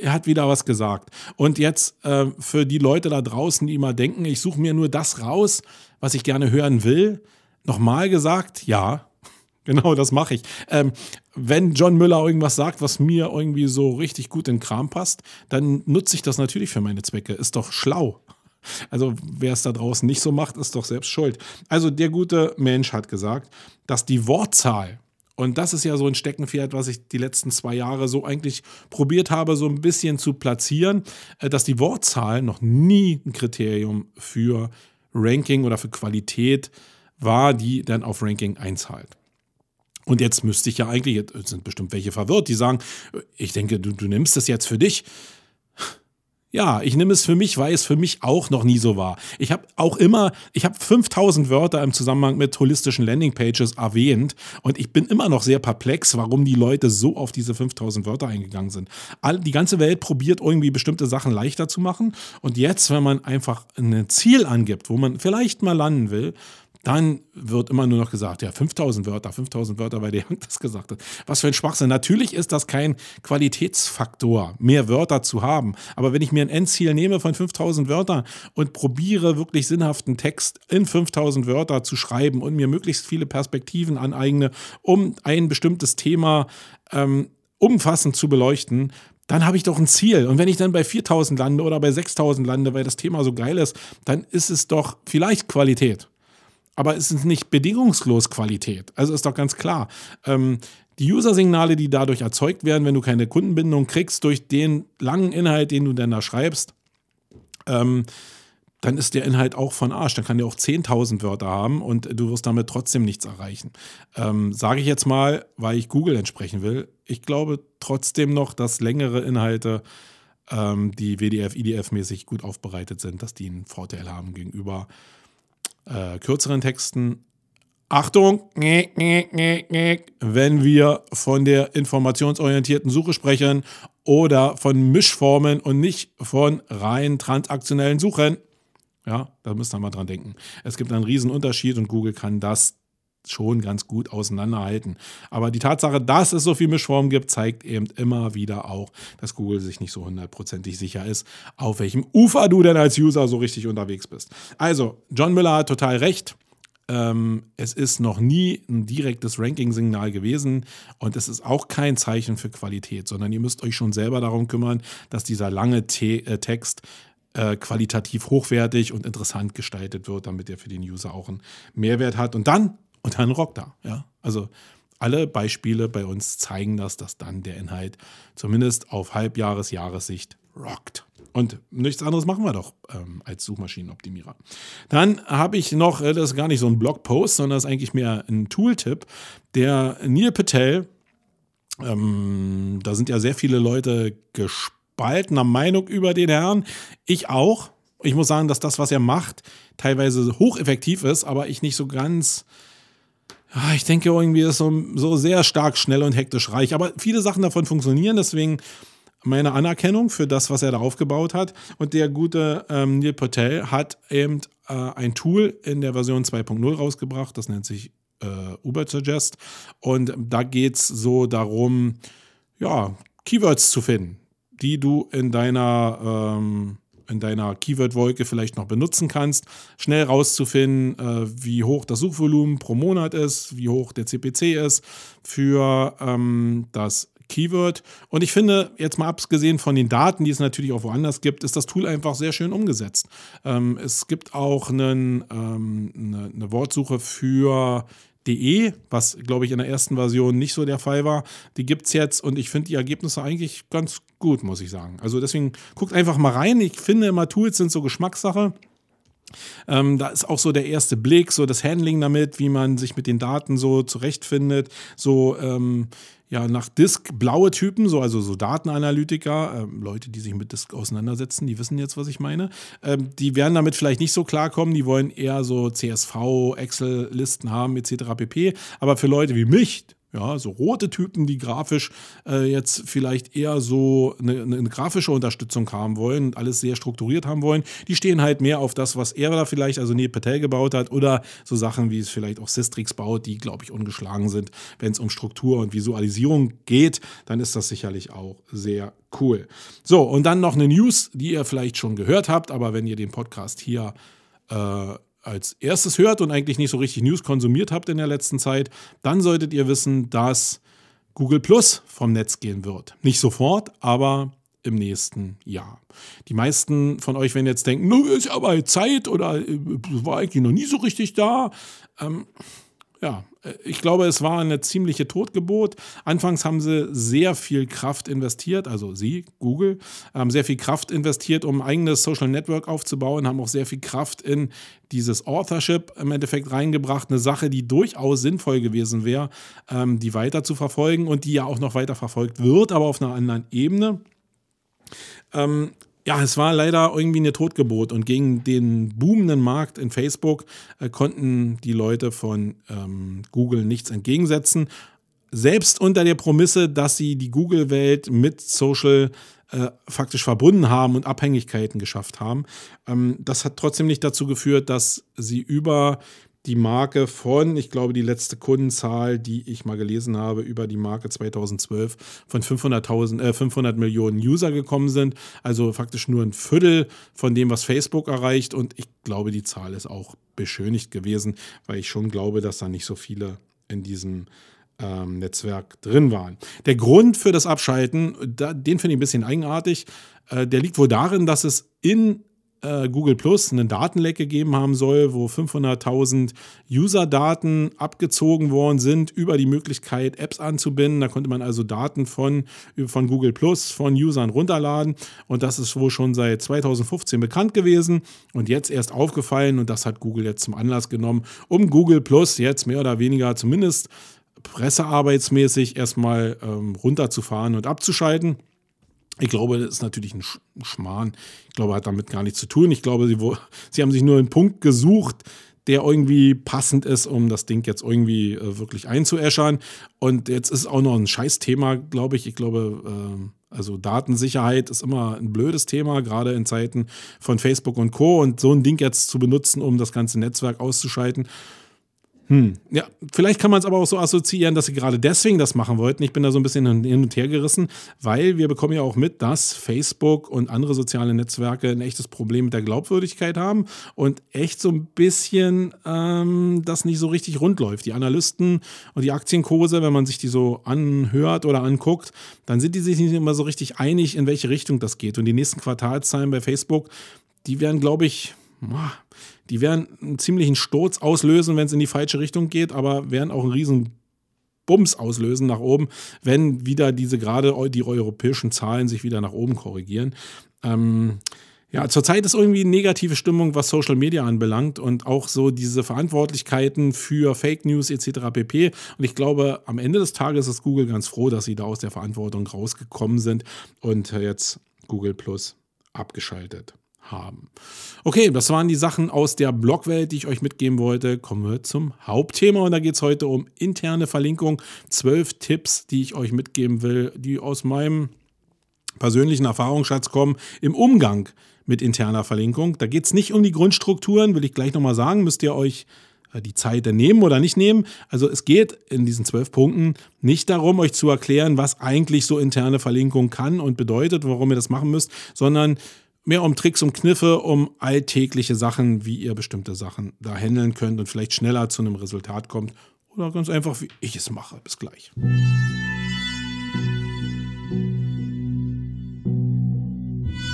[SPEAKER 1] er hat wieder was gesagt. Und jetzt äh, für die Leute da draußen, die immer denken, ich suche mir nur das raus, was ich gerne hören will, nochmal gesagt, ja, genau das mache ich. Ähm, wenn John Müller irgendwas sagt, was mir irgendwie so richtig gut in den Kram passt, dann nutze ich das natürlich für meine Zwecke. Ist doch schlau. Also wer es da draußen nicht so macht, ist doch selbst schuld. Also der gute Mensch hat gesagt, dass die Wortzahl und das ist ja so ein Steckenpferd, was ich die letzten zwei Jahre so eigentlich probiert habe, so ein bisschen zu platzieren, äh, dass die Wortzahl noch nie ein Kriterium für Ranking oder für Qualität war, die dann auf Ranking einzahlt. Und jetzt müsste ich ja eigentlich, jetzt sind bestimmt welche verwirrt, die sagen, äh, ich denke, du, du nimmst es jetzt für dich. Ja, ich nehme es für mich, weil es für mich auch noch nie so war. Ich habe auch immer, ich habe 5000 Wörter im Zusammenhang mit holistischen Landingpages erwähnt und ich bin immer noch sehr perplex, warum die Leute so auf diese 5000 Wörter eingegangen sind. All, die ganze Welt probiert irgendwie bestimmte Sachen leichter zu machen und jetzt, wenn man einfach ein Ziel angibt, wo man vielleicht mal landen will, dann wird immer nur noch gesagt, ja, 5000 Wörter, 5000 Wörter, weil der Young das gesagt hat. Was für ein Schwachsinn. Natürlich ist das kein Qualitätsfaktor, mehr Wörter zu haben. Aber wenn ich mir ein Endziel nehme von 5000 Wörtern und probiere, wirklich sinnhaften Text in 5000 Wörter zu schreiben und mir möglichst viele Perspektiven aneigne, um ein bestimmtes Thema ähm, umfassend zu beleuchten, dann habe ich doch ein Ziel. Und wenn ich dann bei 4000 lande oder bei 6000 lande, weil das Thema so geil ist, dann ist es doch vielleicht Qualität aber es ist nicht bedingungslos Qualität. Also ist doch ganz klar. Ähm, die User-Signale, die dadurch erzeugt werden, wenn du keine Kundenbindung kriegst, durch den langen Inhalt, den du dann da schreibst, ähm, dann ist der Inhalt auch von Arsch. Dann kann der auch 10.000 Wörter haben und du wirst damit trotzdem nichts erreichen. Ähm, Sage ich jetzt mal, weil ich Google entsprechen will. Ich glaube trotzdem noch, dass längere Inhalte, ähm, die WDF, IDF-mäßig gut aufbereitet sind, dass die einen Vorteil haben gegenüber äh, kürzeren Texten. Achtung, wenn wir von der informationsorientierten Suche sprechen oder von Mischformen und nicht von rein transaktionellen Suchen. Ja, da müsst ihr mal dran denken. Es gibt einen riesen Unterschied und Google kann das schon ganz gut auseinanderhalten. Aber die Tatsache, dass es so viel Mischformen gibt, zeigt eben immer wieder auch, dass Google sich nicht so hundertprozentig sicher ist, auf welchem Ufer du denn als User so richtig unterwegs bist. Also, John Miller hat total recht. Ähm, es ist noch nie ein direktes Ranking-Signal gewesen und es ist auch kein Zeichen für Qualität, sondern ihr müsst euch schon selber darum kümmern, dass dieser lange Te äh, Text äh, qualitativ hochwertig und interessant gestaltet wird, damit er für den User auch einen Mehrwert hat. Und dann, und dann rockt er. Ja? Also alle Beispiele bei uns zeigen das, dass dann der Inhalt zumindest auf Halbjahres-, Jahressicht rockt. Und nichts anderes machen wir doch ähm, als Suchmaschinenoptimierer. Dann habe ich noch, äh, das ist gar nicht so ein Blogpost, sondern das ist eigentlich mehr ein Tooltip. Der Neil Patel, ähm, da sind ja sehr viele Leute gespaltener Meinung über den Herrn. Ich auch. Ich muss sagen, dass das, was er macht, teilweise hocheffektiv ist, aber ich nicht so ganz. Ich denke irgendwie ist so, so sehr stark schnell und hektisch reich. Aber viele Sachen davon funktionieren, deswegen meine Anerkennung für das, was er da aufgebaut hat. Und der gute ähm, Neil Patel hat eben äh, ein Tool in der Version 2.0 rausgebracht, das nennt sich äh, Uber Suggest. Und da geht es so darum, ja, Keywords zu finden, die du in deiner ähm, in deiner Keyword-Wolke vielleicht noch benutzen kannst, schnell rauszufinden, äh, wie hoch das Suchvolumen pro Monat ist, wie hoch der CPC ist für ähm, das Keyword. Und ich finde, jetzt mal abgesehen von den Daten, die es natürlich auch woanders gibt, ist das Tool einfach sehr schön umgesetzt. Ähm, es gibt auch einen, ähm, eine, eine Wortsuche für DE, was glaube ich in der ersten Version nicht so der Fall war. Die gibt es jetzt und ich finde die Ergebnisse eigentlich ganz gut, muss ich sagen. Also deswegen guckt einfach mal rein. Ich finde immer, Tools sind so Geschmackssache. Ähm, da ist auch so der erste Blick, so das Handling damit, wie man sich mit den Daten so zurechtfindet, so ähm, ja nach Disk blaue Typen, so also so Datenanalytiker, ähm, Leute, die sich mit Disk auseinandersetzen, die wissen jetzt, was ich meine. Ähm, die werden damit vielleicht nicht so klarkommen, die wollen eher so CSV, Excel-Listen haben etc. pp. Aber für Leute wie mich, ja, so rote Typen, die grafisch äh, jetzt vielleicht eher so eine, eine, grafische Unterstützung haben wollen und alles sehr strukturiert haben wollen, die stehen halt mehr auf das, was er da vielleicht, also Neil Patel gebaut hat oder so Sachen, wie es vielleicht auch Systrix baut, die, glaube ich, ungeschlagen sind. Wenn es um Struktur und Visualisierung geht, dann ist das sicherlich auch sehr cool. So, und dann noch eine News, die ihr vielleicht schon gehört habt, aber wenn ihr den Podcast hier äh, als erstes hört und eigentlich nicht so richtig News konsumiert habt in der letzten Zeit, dann solltet ihr wissen, dass Google Plus vom Netz gehen wird. Nicht sofort, aber im nächsten Jahr. Die meisten von euch werden jetzt denken, ist ja aber Zeit oder äh, war eigentlich noch nie so richtig da. Ähm, ja, äh, ich glaube, es war eine ziemliche Totgebot. Anfangs haben sie sehr viel Kraft investiert, also sie, Google, haben sehr viel Kraft investiert, um ein eigenes Social Network aufzubauen, haben auch sehr viel Kraft in dieses Authorship im Endeffekt reingebracht. Eine Sache, die durchaus sinnvoll gewesen wäre, ähm, die weiter zu verfolgen und die ja auch noch weiter verfolgt wird, aber auf einer anderen Ebene. Ähm, ja, es war leider irgendwie eine Totgebot und gegen den boomenden Markt in Facebook äh, konnten die Leute von ähm, Google nichts entgegensetzen. Selbst unter der Promisse, dass sie die Google-Welt mit Social äh, faktisch verbunden haben und Abhängigkeiten geschafft haben. Ähm, das hat trotzdem nicht dazu geführt, dass sie über die Marke von, ich glaube, die letzte Kundenzahl, die ich mal gelesen habe, über die Marke 2012 von 500.000, äh, 500 Millionen User gekommen sind. Also faktisch nur ein Viertel von dem, was Facebook erreicht. Und ich glaube, die Zahl ist auch beschönigt gewesen, weil ich schon glaube, dass da nicht so viele in diesem ähm, Netzwerk drin waren. Der Grund für das Abschalten, da, den finde ich ein bisschen eigenartig. Äh, der liegt wohl darin, dass es in äh, Google Plus einen Datenleck gegeben haben soll, wo 500.000 User-Daten abgezogen worden sind über die Möglichkeit, Apps anzubinden. Da konnte man also Daten von, von Google Plus, von Usern runterladen. Und das ist wohl schon seit 2015 bekannt gewesen und jetzt erst aufgefallen. Und das hat Google jetzt zum Anlass genommen, um Google Plus jetzt mehr oder weniger zumindest pressearbeitsmäßig erstmal ähm, runterzufahren und abzuschalten. Ich glaube, das ist natürlich ein Schmarrn. Ich glaube, hat damit gar nichts zu tun. Ich glaube, sie, sie haben sich nur einen Punkt gesucht, der irgendwie passend ist, um das Ding jetzt irgendwie äh, wirklich einzuäschern. Und jetzt ist auch noch ein Scheißthema, glaube ich. Ich glaube, äh, also Datensicherheit ist immer ein blödes Thema, gerade in Zeiten von Facebook und Co. Und so ein Ding jetzt zu benutzen, um das ganze Netzwerk auszuschalten, hm. Ja, vielleicht kann man es aber auch so assoziieren, dass sie gerade deswegen das machen wollten. Ich bin da so ein bisschen hin und her gerissen, weil wir bekommen ja auch mit, dass Facebook und andere soziale Netzwerke ein echtes Problem mit der Glaubwürdigkeit haben und echt so ein bisschen ähm, das nicht so richtig rund läuft. Die Analysten und die Aktienkurse, wenn man sich die so anhört oder anguckt, dann sind die sich nicht immer so richtig einig, in welche Richtung das geht. Und die nächsten Quartalszahlen bei Facebook, die werden, glaube ich, die werden einen ziemlichen Sturz auslösen, wenn es in die falsche Richtung geht, aber werden auch einen riesen Bums auslösen nach oben, wenn wieder diese gerade die europäischen Zahlen sich wieder nach oben korrigieren. Ähm, ja, zurzeit ist irgendwie eine negative Stimmung, was Social Media anbelangt und auch so diese Verantwortlichkeiten für Fake News etc. pp. Und ich glaube, am Ende des Tages ist Google ganz froh, dass sie da aus der Verantwortung rausgekommen sind und jetzt Google Plus abgeschaltet haben. Okay, das waren die Sachen aus der Blogwelt, die ich euch mitgeben wollte. Kommen wir zum Hauptthema und da geht es heute um interne Verlinkung. Zwölf Tipps, die ich euch mitgeben will, die aus meinem persönlichen Erfahrungsschatz kommen im Umgang mit interner Verlinkung. Da geht es nicht um die Grundstrukturen, will ich gleich nochmal sagen, müsst ihr euch äh, die Zeit nehmen oder nicht nehmen. Also es geht in diesen zwölf Punkten nicht darum, euch zu erklären, was eigentlich so interne Verlinkung kann und bedeutet, warum ihr das machen müsst, sondern mehr um Tricks und Kniffe, um alltägliche Sachen, wie ihr bestimmte Sachen da handeln könnt und vielleicht schneller zu einem Resultat kommt. Oder ganz einfach, wie ich es mache. Bis gleich.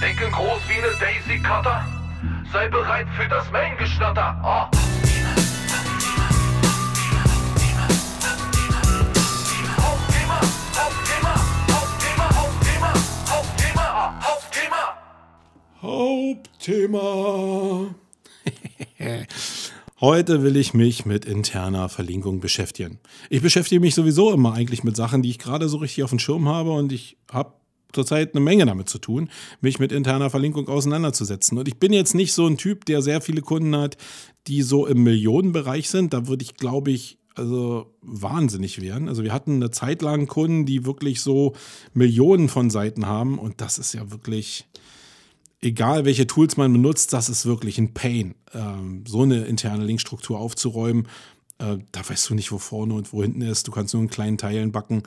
[SPEAKER 5] Denke groß wie eine Daisy Cutter. Sei bereit für das Main-Geschnatter. Oh. Hauptthema.
[SPEAKER 1] Heute will ich mich mit interner Verlinkung beschäftigen. Ich beschäftige mich sowieso immer eigentlich mit Sachen, die ich gerade so richtig auf dem Schirm habe und ich habe zurzeit eine Menge damit zu tun, mich mit interner Verlinkung auseinanderzusetzen. Und ich bin jetzt nicht so ein Typ, der sehr viele Kunden hat, die so im Millionenbereich sind. Da würde ich, glaube ich, also wahnsinnig werden. Also wir hatten eine Zeit lang Kunden, die wirklich so Millionen von Seiten haben und das ist ja wirklich, egal welche Tools man benutzt, das ist wirklich ein Pain, ähm, so eine interne Linkstruktur aufzuräumen. Äh, da weißt du nicht, wo vorne und wo hinten ist. Du kannst nur in kleinen Teilen backen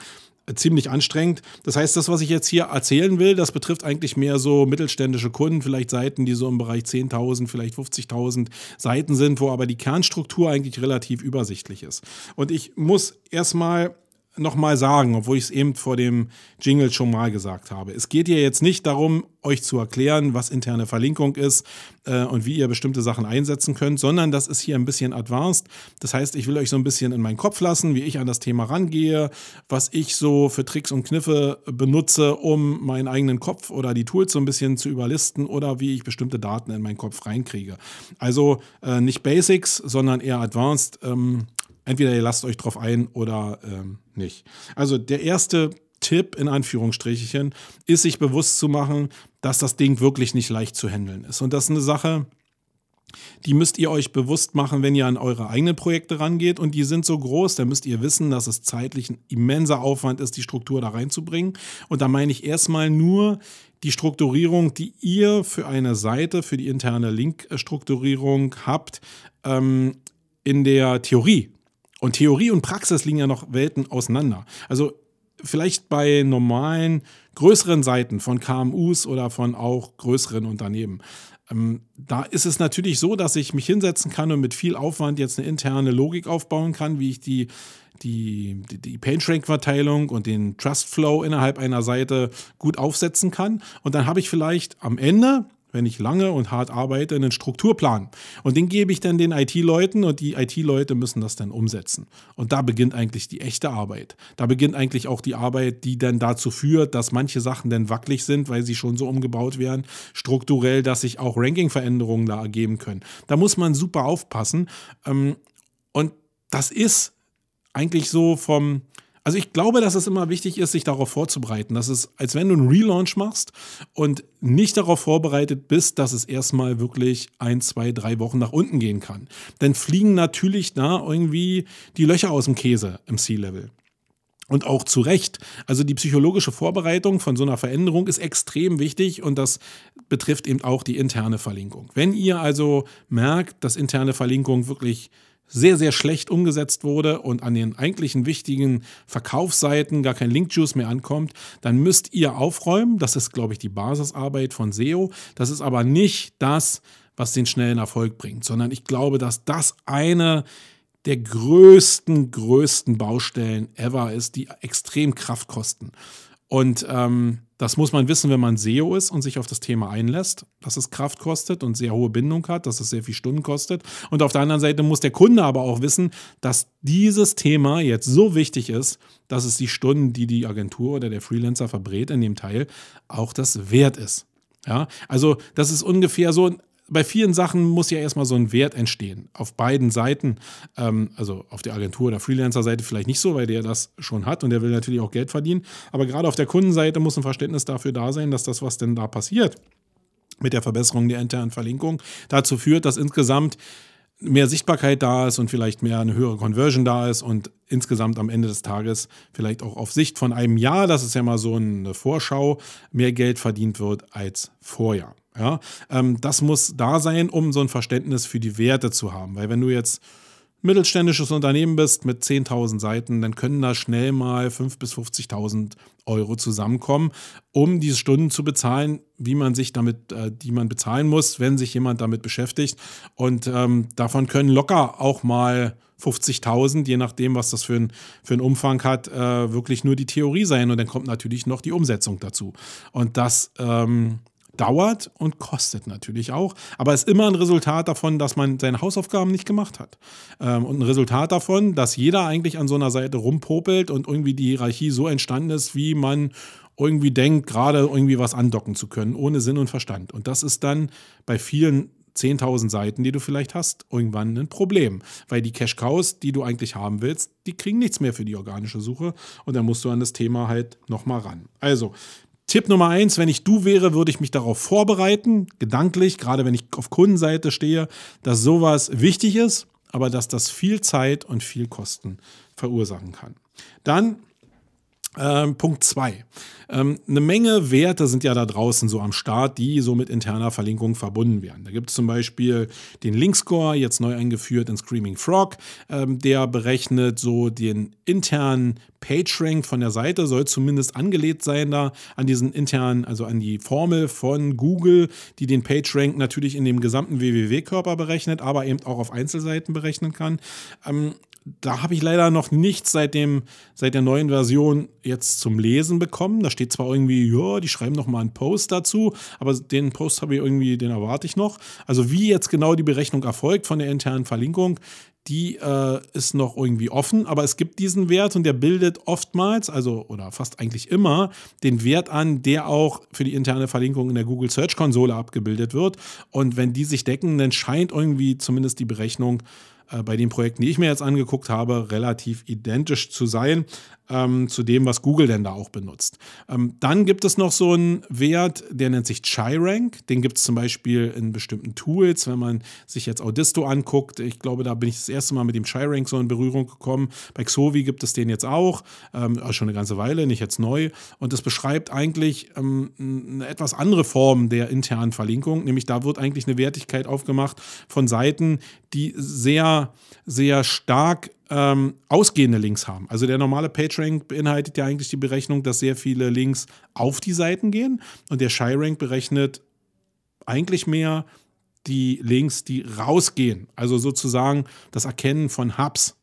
[SPEAKER 1] ziemlich anstrengend. Das heißt, das, was ich jetzt hier erzählen will, das betrifft eigentlich mehr so mittelständische Kunden, vielleicht Seiten, die so im Bereich 10.000, vielleicht 50.000 Seiten sind, wo aber die Kernstruktur eigentlich relativ übersichtlich ist. Und ich muss erstmal nochmal sagen, obwohl ich es eben vor dem Jingle schon mal gesagt habe. Es geht hier jetzt nicht darum, euch zu erklären, was interne Verlinkung ist äh, und wie ihr bestimmte Sachen einsetzen könnt, sondern das ist hier ein bisschen advanced. Das heißt, ich will euch so ein bisschen in meinen Kopf lassen, wie ich an das Thema rangehe, was ich so für Tricks und Kniffe benutze, um meinen eigenen Kopf oder die Tools so ein bisschen zu überlisten oder wie ich bestimmte Daten in meinen Kopf reinkriege. Also äh, nicht Basics, sondern eher advanced. Ähm, entweder ihr lasst euch drauf ein oder ähm, nicht. Also der erste Tipp in Anführungsstrichen ist, sich bewusst zu machen, dass das Ding wirklich nicht leicht zu handeln ist. Und das ist eine Sache, die müsst ihr euch bewusst machen, wenn ihr an eure eigenen Projekte rangeht. Und die sind so groß, da müsst ihr wissen, dass es zeitlich ein immenser Aufwand ist, die Struktur da reinzubringen. Und da meine ich erstmal nur die Strukturierung, die ihr für eine Seite, für die interne Link-Strukturierung habt, ähm, in der Theorie. Und Theorie und Praxis liegen ja noch Welten auseinander. Also vielleicht bei normalen, größeren Seiten von KMUs oder von auch größeren Unternehmen. Ähm, da ist es natürlich so, dass ich mich hinsetzen kann und mit viel Aufwand jetzt eine interne Logik aufbauen kann, wie ich die, die, die, die PageRank-Verteilung und den Trust Flow innerhalb einer Seite gut aufsetzen kann. Und dann habe ich vielleicht am Ende wenn ich lange und hart arbeite, einen Strukturplan. Und den gebe ich dann den IT-Leuten und die IT-Leute müssen das dann umsetzen. Und da beginnt eigentlich die echte Arbeit. Da beginnt eigentlich auch die Arbeit, die dann dazu führt, dass manche Sachen dann wackelig sind, weil sie schon so umgebaut werden, strukturell, dass sich auch Ranking-Veränderungen da ergeben können. Da muss man super aufpassen. Ähm, und das ist eigentlich so vom, also ich glaube, dass es immer wichtig ist, sich darauf vorzubereiten. Das ist, als wenn du einen Relaunch machst und nicht darauf vorbereitet bist, dass es erstmal wirklich ein, zwei, drei Wochen nach unten gehen kann. Dann fliegen natürlich da irgendwie die Löcher aus dem Käse im C-Level. Und auch zu Recht. Also die psychologische Vorbereitung von so einer Veränderung ist extrem wichtig und das betrifft eben auch die interne Verlinkung. Wenn ihr also merkt, dass interne Verlinkung wirklich sehr, sehr schlecht umgesetzt wurde und an den eigentlichen wichtigen Verkaufsseiten gar kein Link-Juice mehr ankommt, dann müsst ihr aufräumen. Das ist, glaube ich, die Basisarbeit von SEO. Das ist aber nicht das, was den schnellen Erfolg bringt, sondern ich glaube, dass das eine der größten, größten Baustellen ever ist, die extrem Kraft kosten. Und ähm, das muss man wissen, wenn man SEO ist und sich auf das Thema einlässt, dass es Kraft kostet und sehr hohe Bindung hat, dass es sehr viel Stunden kostet. Und auf der anderen Seite muss der Kunde aber auch wissen, dass dieses Thema jetzt so wichtig ist, dass es die Stunden, die die Agentur oder der Freelancer verbrät in dem Teil, auch das wert ist. Ja, also das ist ungefähr so bei vielen Sachen muss ja erstmal so ein Wert entstehen. Auf beiden Seiten, ähm, also auf der Agentur- oder Freelancer-Seite vielleicht nicht so, weil der das schon hat und der will natürlich auch Geld verdienen. Aber gerade auf der Kundenseite muss ein Verständnis dafür da sein, dass das, was denn da passiert, mit der Verbesserung der internen Verlinkung, dazu führt, dass insgesamt mehr Sichtbarkeit da ist und vielleicht mehr eine höhere Conversion da ist und insgesamt am Ende des Tages vielleicht auch auf Sicht von einem Jahr, das ist ja mal so eine Vorschau, mehr Geld verdient wird als vorher. Ja, ähm, das muss da sein, um so ein Verständnis für die Werte zu haben. Weil wenn du jetzt mittelständisches Unternehmen bist mit 10.000 Seiten, dann können da schnell mal 5.000 bis 50.000 Euro zusammenkommen, um diese Stunden zu bezahlen, wie man sich damit, äh, die man bezahlen muss, wenn sich jemand damit beschäftigt. Und ähm, davon können locker auch mal 50.000, je nachdem, was das für, ein, für einen Umfang hat, äh, wirklich nur die Theorie sein. Und dann kommt natürlich noch die Umsetzung dazu. Und das ähm, dauert und kostet natürlich auch, aber ist immer ein Resultat davon, dass man seine Hausaufgaben nicht gemacht hat. Ähm, und ein Resultat davon, dass jeder eigentlich an so einer Seite rumpopelt und irgendwie die Hierarchie so entstanden ist, wie man irgendwie denkt, gerade irgendwie was andocken zu können, ohne Sinn und Verstand. Und das ist dann bei vielen 10.000 Seiten, die du vielleicht hast, irgendwann ein Problem. Weil die Cash-Cows, die du eigentlich haben willst, die kriegen nichts mehr für die organische Suche. Und dann musst du an das Thema halt nochmal ran. Also, Tipp Nummer eins, wenn ich du wäre, würde ich mich darauf vorbereiten, gedanklich, gerade wenn ich auf Kundenseite stehe, dass sowas wichtig ist, aber dass das viel Zeit und viel Kosten verursachen kann. Dann ähm, Punkt 2. Ähm, eine Menge Werte sind ja da draußen so am Start, die so mit interner Verlinkung verbunden werden. Da gibt es zum Beispiel den Linkscore, jetzt neu eingeführt in Screaming Frog. Ähm, der berechnet so den internen PageRank von der Seite, soll zumindest angelegt sein da an diesen internen, also an die Formel von Google, die den PageRank natürlich in dem gesamten www-Körper berechnet, aber eben auch auf Einzelseiten berechnen kann. Da habe ich leider noch nichts seit, dem, seit der neuen Version jetzt zum Lesen bekommen. Da steht zwar irgendwie, ja, die schreiben noch mal einen Post dazu, aber den Post habe ich irgendwie, den erwarte ich noch. Also wie jetzt genau die Berechnung erfolgt von der internen Verlinkung, die äh, ist noch irgendwie offen, aber es gibt diesen Wert und der bildet oftmals, also oder fast eigentlich immer, den Wert an, der auch für die interne Verlinkung in der Google Search Konsole abgebildet wird. Und wenn die sich decken, dann scheint irgendwie zumindest die Berechnung äh, bei den Projekten, die ich mir jetzt angeguckt habe, relativ identisch zu sein ähm, zu dem, was Google denn da auch benutzt. Ähm, dann gibt es noch so einen Wert, der nennt sich ChiRank. Den gibt es zum Beispiel in bestimmten Tools, wenn man sich jetzt Audisto anguckt. Ich glaube, da bin ich das erste Mal mit dem ChiRank so in Berührung gekommen. Bei Xovi gibt es den jetzt auch, ähm, schon eine ganze Weile, nicht jetzt neu. Und das beschreibt eigentlich ähm, eine etwas andere Form der internen Verlinkung, nämlich da wird eigentlich eine Wertigkeit aufgemacht von Seiten, die sehr, sehr stark ähm, ausgehende Links haben. Also der normale PageRank beinhaltet ja eigentlich die Berechnung, dass sehr viele Links auf die Seiten gehen und der ShyRank berechnet eigentlich mehr die Links, die rausgehen. Also sozusagen das Erkennen von Hubs.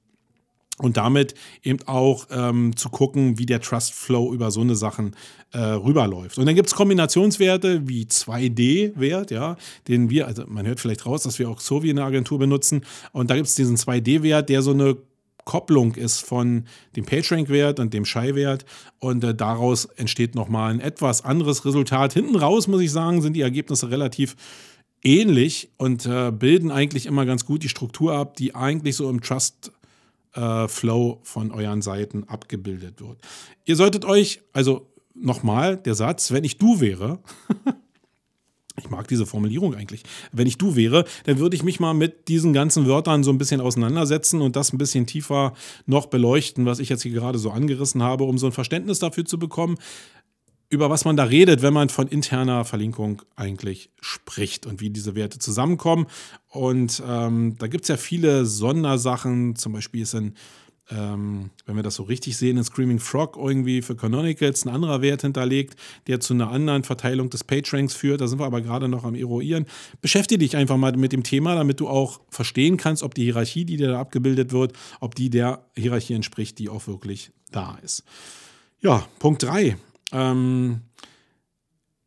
[SPEAKER 1] und damit eben auch ähm, zu gucken, wie der Trust Flow über so eine Sachen äh, rüberläuft. Und dann gibt es Kombinationswerte wie 2D-Wert, ja, den wir, also man hört vielleicht raus, dass wir auch Sovi in der Agentur benutzen. Und da gibt es diesen 2D-Wert, der so eine Kopplung ist von dem PageRank-Wert und dem Shy-Wert und äh, daraus entsteht nochmal ein etwas anderes Resultat. Hinten raus, muss ich sagen, sind die Ergebnisse relativ ähnlich und äh, bilden eigentlich immer ganz gut die Struktur ab, die eigentlich so im Trust äh, Flow von euren Seiten abgebildet wird. Ihr solltet euch, also nochmal der Satz, wenn ich du wäre, ich mag diese Formulierung eigentlich, wenn ich du wäre, dann würde ich mich mal mit diesen ganzen Wörtern so ein bisschen auseinandersetzen und das ein bisschen tiefer noch beleuchten, was ich jetzt hier gerade so angerissen habe, um so ein Verständnis dafür zu bekommen, über was man da redet, wenn man von interner Verlinkung eigentlich spricht und wie diese Werte zusammenkommen. Und ähm, da gibt es ja viele Sondersachen, zum Beispiel ist ein, ähm, wenn wir das so richtig sehen, in Screaming Frog irgendwie für Canonicals ein anderer Wert hinterlegt, der zu einer anderen Verteilung des PageRanks führt. Da sind wir aber gerade noch am Eruieren. Beschäftige dich einfach mal mit dem Thema, damit du auch verstehen kannst, ob die Hierarchie, die dir da abgebildet wird, ob die der Hierarchie entspricht, die auch wirklich da ist. Ja, Punkt 3. Ähm,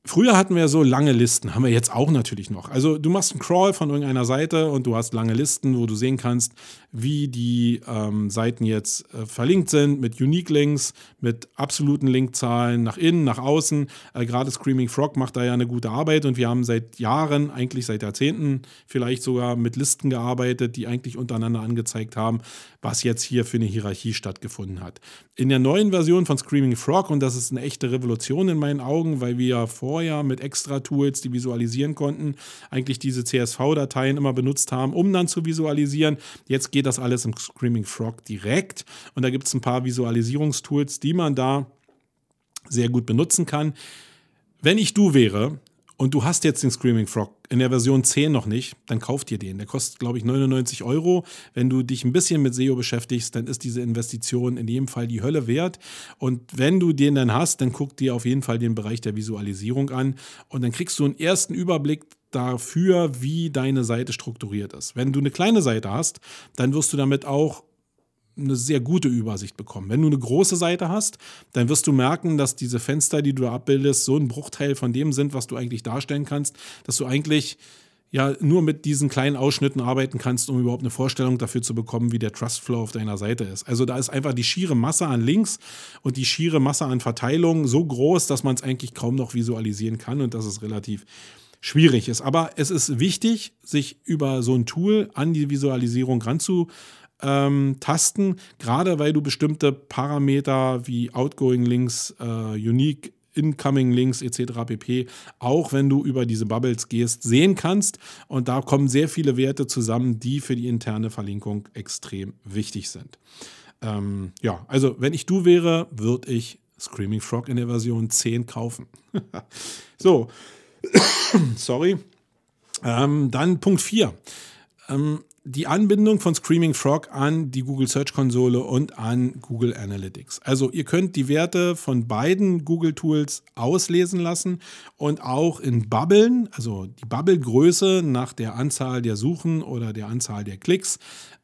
[SPEAKER 1] Früher hatten wir so lange Listen, haben wir jetzt auch natürlich noch. Also du machst einen Crawl von irgendeiner Seite und du hast lange Listen, wo du sehen kannst, wie die ähm, Seiten jetzt äh, verlinkt sind, mit Unique Links, mit absoluten Linkzahlen nach innen, nach außen. Äh, Gerade Screaming Frog macht da ja eine gute Arbeit und wir haben seit Jahren, eigentlich seit Jahrzehnten vielleicht sogar mit Listen gearbeitet, die eigentlich untereinander angezeigt haben, was jetzt hier für eine Hierarchie stattgefunden hat. In der neuen Version von Screaming Frog, und das ist eine echte Revolution in meinen Augen, weil wir vorher mit extra Tools, die visualisieren konnten, eigentlich diese CSV-Dateien immer benutzt haben, um dann zu visualisieren. Jetzt geht das alles im Screaming Frog direkt und da gibt es ein paar Visualisierungstools, die man da sehr gut benutzen kann. Wenn ich du wäre, und du hast jetzt den Screaming Frog in der Version 10 noch nicht, dann kauf dir den. Der kostet, glaube ich, 99 Euro. Wenn du dich ein bisschen mit SEO beschäftigst, dann ist diese Investition in jedem Fall die Hölle wert. Und wenn du den dann hast, dann guck dir auf jeden Fall den Bereich der Visualisierung an und dann kriegst du einen ersten Überblick dafür, wie deine Seite strukturiert ist. Wenn du eine kleine Seite hast, dann wirst du damit auch eine sehr gute Übersicht bekommen. Wenn du eine große Seite hast, dann wirst du merken, dass diese Fenster, die du da abbildest, so ein Bruchteil von dem sind, was du eigentlich darstellen kannst, dass du eigentlich ja nur mit diesen kleinen Ausschnitten arbeiten kannst, um überhaupt eine Vorstellung dafür zu bekommen, wie der Trust Flow auf deiner Seite ist. Also da ist einfach die schiere Masse an Links und die schiere Masse an Verteilungen so groß, dass man es eigentlich kaum noch visualisieren kann und das ist relativ schwierig ist. Aber es ist wichtig, sich über so ein Tool an die Visualisierung ranzu ähm, Tasten, gerade weil du bestimmte Parameter wie Outgoing Links, äh, Unique Incoming Links etc. pp. auch wenn du über diese Bubbles gehst, sehen kannst. Und da kommen sehr viele Werte zusammen, die für die interne Verlinkung extrem wichtig sind. Ähm, ja, also wenn ich du wäre, würde ich Screaming Frog in der Version 10 kaufen. so, sorry. Ähm, dann Punkt 4. Ähm, die Anbindung von Screaming Frog an die Google Search Konsole und an Google Analytics. Also ihr könnt die Werte von beiden Google Tools auslesen lassen und auch in Bubblen, also die Bubble-Größe nach der Anzahl der Suchen oder der Anzahl der Klicks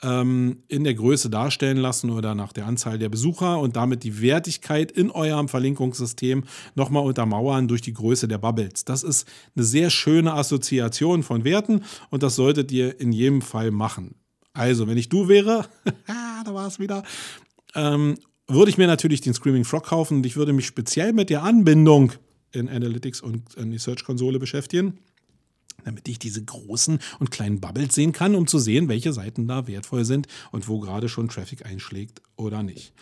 [SPEAKER 1] ähm, in der Größe darstellen lassen oder nach der Anzahl der Besucher und damit die Wertigkeit in eurem Verlinkungssystem nochmal untermauern durch die Größe der Bubbles. Das ist eine sehr schöne Assoziation von Werten und das solltet ihr in jedem Fall machen. Also, wenn ich du wäre, da war es wieder, ähm, würde ich mir natürlich den Screaming Frog kaufen und ich würde mich speziell mit der Anbindung in Analytics und in die Search-Konsole beschäftigen, damit ich diese großen und kleinen Bubbles sehen kann, um zu sehen, welche Seiten da wertvoll sind und wo gerade schon Traffic einschlägt oder nicht.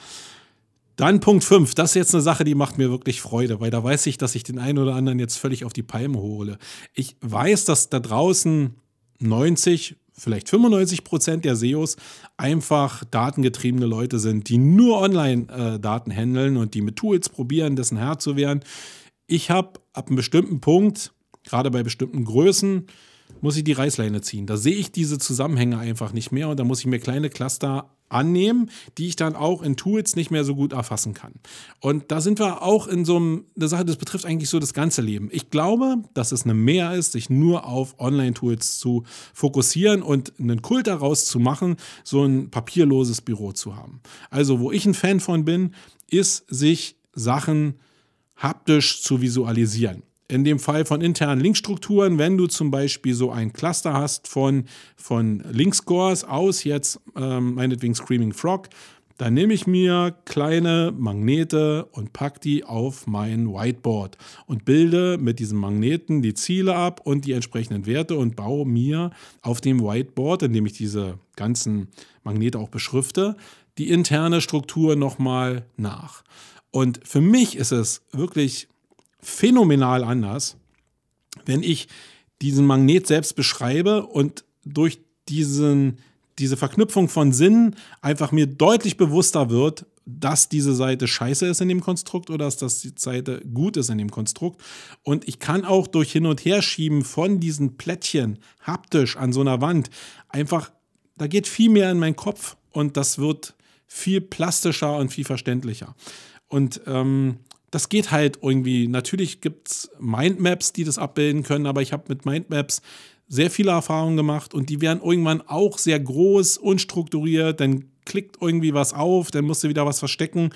[SPEAKER 1] Dann Punkt 5, das ist jetzt eine Sache, die macht mir wirklich Freude, weil da weiß ich, dass ich den einen oder anderen jetzt völlig auf die Palme hole. Ich weiß, dass da draußen 90, vielleicht 95 Prozent der SEOs einfach datengetriebene Leute sind, die nur Online-Daten handeln und die mit Tools probieren, dessen Herr zu werden. Ich habe ab einem bestimmten Punkt, gerade bei bestimmten Größen, muss ich die Reißleine ziehen. Da sehe ich diese Zusammenhänge einfach nicht mehr und da muss ich mir kleine Cluster annehmen, die ich dann auch in Tools nicht mehr so gut erfassen kann. Und da sind wir auch in so einem, eine Sache, das betrifft eigentlich so das ganze Leben. Ich glaube, dass es eine Mehr ist, sich nur auf Online-Tools zu fokussieren und einen Kult daraus zu machen, so ein papierloses Büro zu haben. Also, wo ich ein Fan von bin, ist, sich Sachen haptisch zu visualisieren in dem Fall von internen Linkstrukturen, wenn du zum Beispiel so ein Cluster hast von, von Linkscores aus, jetzt ähm, meinetwegen Screaming Frog, dann nehme ich mir kleine Magnete und packe die auf mein Whiteboard und bilde mit diesen Magneten die Ziele ab und die entsprechenden Werte und baue mir auf dem Whiteboard, indem ich diese ganzen Magnete auch beschrifte, die interne Struktur nochmal nach. Und für mich ist es wirklich phänomenal anders, wenn ich diesen Magnet selbst beschreibe und durch diesen, diese Verknüpfung von Sinnen einfach mir deutlich bewusster wird, dass diese Seite scheiße ist in dem Konstrukt oder dass die Seite gut ist in dem Konstrukt. Und ich kann auch durch Hin- und Herschieben von diesen Plättchen haptisch an so einer Wand einfach, da geht viel mehr in meinen Kopf und das wird viel plastischer und viel verständlicher. Und ähm, das geht halt irgendwie. Natürlich gibt es Mindmaps, die das abbilden können, aber ich habe mit Mindmaps sehr viele Erfahrungen gemacht und die werden irgendwann auch sehr groß, unstrukturiert, dann klickt irgendwie was auf, dann musst du wieder was verstecken.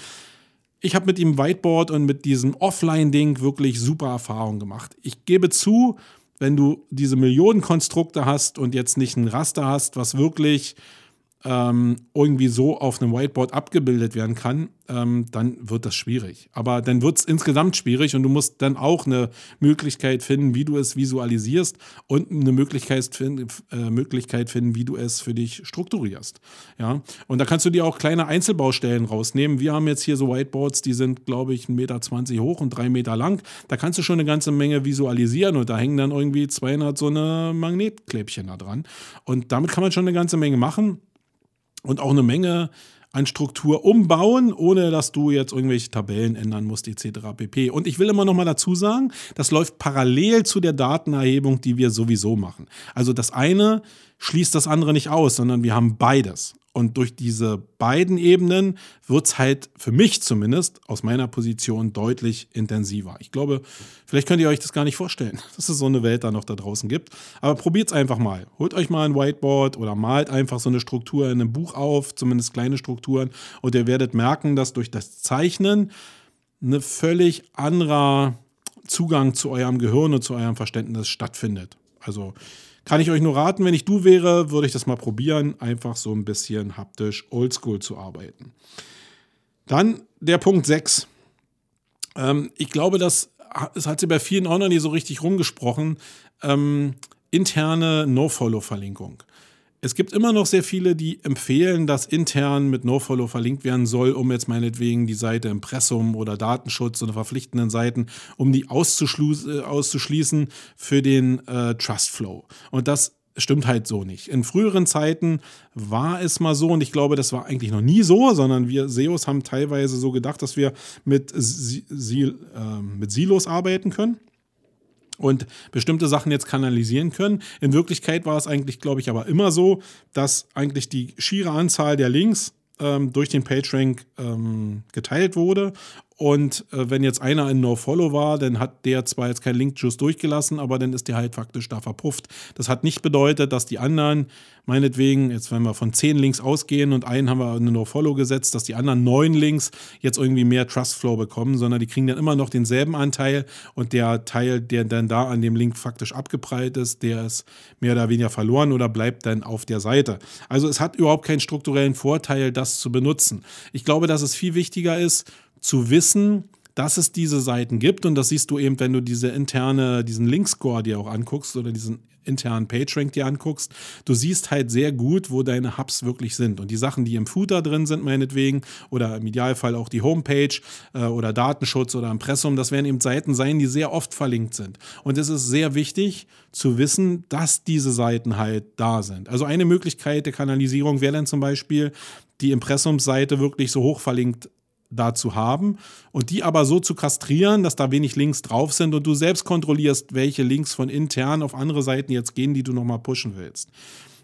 [SPEAKER 1] Ich habe mit dem Whiteboard und mit diesem Offline-Ding wirklich super Erfahrungen gemacht. Ich gebe zu, wenn du diese Millionen Konstrukte hast und jetzt nicht ein Raster hast, was wirklich ähm, irgendwie so auf einem Whiteboard abgebildet werden kann, ähm, dann wird das schwierig. Aber dann wird es insgesamt schwierig und du musst dann auch eine Möglichkeit finden, wie du es visualisierst und eine Möglichkeit, find, äh, Möglichkeit finden, wie du es für dich strukturierst. Ja? Und da kannst du dir auch kleine Einzelbaustellen rausnehmen. Wir haben jetzt hier so Whiteboards, die sind, glaube ich, 1,20 Meter hoch und 3 Meter lang. Da kannst du schon eine ganze Menge visualisieren und da hängen dann irgendwie 200 so eine Magnetklebchen da dran. Und damit kann man schon eine ganze Menge machen und auch eine Menge an Struktur umbauen, ohne dass du jetzt irgendwelche Tabellen ändern musst, etc. pp. Und ich will immer noch mal dazu sagen, das läuft parallel zu der Datenerhebung, die wir sowieso machen. Also das eine schließt das andere nicht aus, sondern wir haben beides. Und durch diese beiden Ebenen wird es halt für mich zumindest aus meiner Position deutlich intensiver. Ich glaube, vielleicht könnt ihr euch das gar nicht vorstellen, dass es so eine Welt da noch da draußen gibt. Aber probiert es einfach mal. Holt euch mal ein Whiteboard oder malt einfach so eine Struktur in einem Buch auf, zumindest kleine Strukturen. Und ihr werdet merken, dass durch das Zeichnen ein völlig anderer Zugang zu eurem Gehirn und zu eurem Verständnis stattfindet. Also kann ich euch nur raten, wenn ich du wäre, würde ich das mal probieren, einfach so ein bisschen haptisch oldschool zu arbeiten. Dann der Punkt 6. Ähm, ich glaube, das es hat sie bei vielen auch noch nie so richtig rumgesprochen. Ähm, interne No-Follow-Verlinkung. Es gibt immer noch sehr viele, die empfehlen, dass intern mit NoFollow verlinkt werden soll, um jetzt meinetwegen die Seite Impressum oder Datenschutz oder verpflichtenden Seiten, um die äh, auszuschließen für den äh, Trustflow. Und das stimmt halt so nicht. In früheren Zeiten war es mal so, und ich glaube, das war eigentlich noch nie so, sondern wir SEOs haben teilweise so gedacht, dass wir mit, äh, mit Silos arbeiten können und bestimmte Sachen jetzt kanalisieren können. In Wirklichkeit war es eigentlich, glaube ich, aber immer so, dass eigentlich die schiere Anzahl der Links ähm, durch den PageRank ähm, geteilt wurde und äh, wenn jetzt einer in No-Follow war, dann hat der zwar jetzt keinen Link-Juice durchgelassen, aber dann ist der halt faktisch da verpufft. Das hat nicht bedeutet, dass die anderen, meinetwegen, jetzt wenn wir von zehn Links ausgehen und einen haben wir in No-Follow gesetzt, dass die anderen neun Links jetzt irgendwie mehr Trust-Flow bekommen, sondern die kriegen dann immer noch denselben Anteil und der Teil, der dann da an dem Link faktisch abgeprallt ist, der ist mehr oder weniger verloren oder bleibt dann auf der Seite. Also es hat überhaupt keinen strukturellen Vorteil, das zu benutzen. Ich glaube, dass es viel wichtiger ist, zu wissen, dass es diese Seiten gibt und das siehst du eben, wenn du diese interne, diesen Link-Score dir auch anguckst oder diesen internen PageRank dir anguckst, du siehst halt sehr gut, wo deine Hubs wirklich sind. Und die Sachen, die im Footer drin sind, meinetwegen, oder im Idealfall auch die Homepage äh, oder Datenschutz oder Impressum, das werden eben Seiten sein, die sehr oft verlinkt sind. Und es ist sehr wichtig zu wissen, dass diese Seiten halt da sind. Also eine Möglichkeit der Kanalisierung wäre dann zum Beispiel, die Impressumsseite wirklich so hoch verlinkt da zu haben und die aber so zu kastrieren, dass da wenig Links drauf sind und du selbst kontrollierst, welche Links von intern auf andere Seiten jetzt gehen, die du nochmal pushen willst.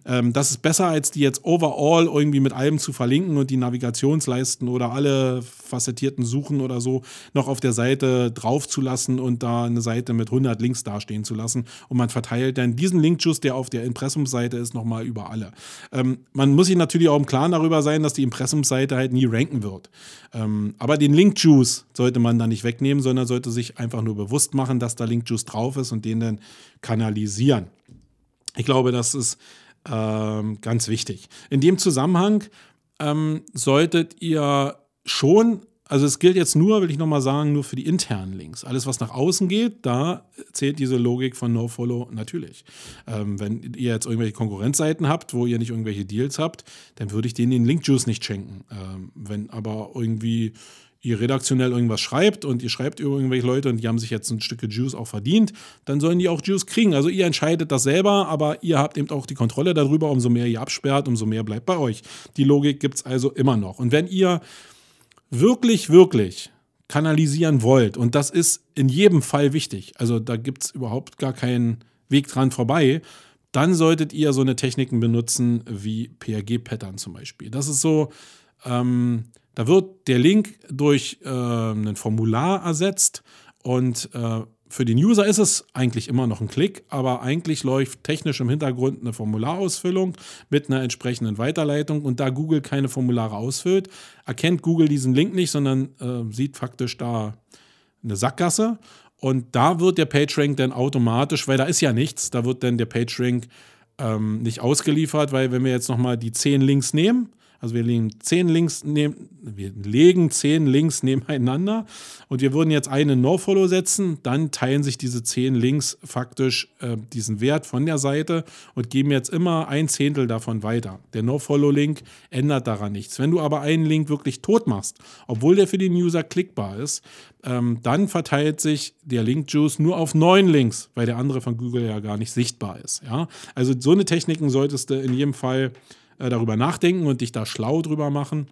[SPEAKER 1] Ähm, das ist besser, als die jetzt overall irgendwie mit allem zu verlinken und die Navigationsleisten oder alle facettierten Suchen oder so noch auf der Seite drauf zu lassen und da eine Seite mit 100 Links dastehen zu lassen. Und man verteilt dann diesen Linkjuice, der auf der Impressumseite ist, nochmal über alle. Ähm, man muss sich natürlich auch im Klaren darüber sein, dass die Impressumseite halt nie ranken wird. Ähm, aber den Linkjuice sollte man da nicht wegnehmen, sondern sollte sich einfach nur bewusst machen, dass da Linkjuice drauf ist und den dann kanalisieren. Ich glaube, das ist ähm, ganz wichtig. In dem Zusammenhang ähm, solltet ihr schon, also es gilt jetzt nur, will ich nochmal sagen, nur für die internen Links. Alles, was nach außen geht, da zählt diese Logik von NoFollow natürlich. Ähm, wenn ihr jetzt irgendwelche Konkurrenzseiten habt, wo ihr nicht irgendwelche Deals habt, dann würde ich denen den Link-Juice nicht schenken. Ähm, wenn aber irgendwie ihr redaktionell irgendwas schreibt und ihr schreibt über irgendwelche Leute und die haben sich jetzt ein Stück Juice auch verdient, dann sollen die auch Juice kriegen. Also ihr entscheidet das selber, aber ihr habt eben auch die Kontrolle darüber. Umso mehr ihr absperrt, umso mehr bleibt bei euch. Die Logik gibt es also immer noch. Und wenn ihr wirklich, wirklich kanalisieren wollt, und das ist in jedem Fall wichtig, also da gibt es überhaupt gar keinen Weg dran vorbei, dann solltet ihr so eine Techniken benutzen wie PRG-Pattern zum Beispiel. Das ist so, ähm, da wird der Link durch äh, ein Formular ersetzt und äh, für den User ist es eigentlich immer noch ein Klick, aber eigentlich läuft technisch im Hintergrund eine Formularausfüllung mit einer entsprechenden Weiterleitung und da Google keine Formulare ausfüllt, erkennt Google diesen Link nicht, sondern äh, sieht faktisch da eine Sackgasse und da wird der PageRank dann automatisch, weil da ist ja nichts, da wird dann der PageRank ähm, nicht ausgeliefert, weil wenn wir jetzt nochmal die zehn Links nehmen, also wir legen zehn Links, neben, wir legen zehn Links nebeneinander und wir würden jetzt einen No-Follow setzen, dann teilen sich diese zehn Links faktisch äh, diesen Wert von der Seite und geben jetzt immer ein Zehntel davon weiter. Der No-Follow-Link ändert daran nichts. Wenn du aber einen Link wirklich tot machst, obwohl der für den User klickbar ist, ähm, dann verteilt sich der Link-Juice nur auf neun Links, weil der andere von Google ja gar nicht sichtbar ist. Ja? Also so eine Techniken solltest du in jedem Fall äh, darüber nachdenken und dich da schlau drüber machen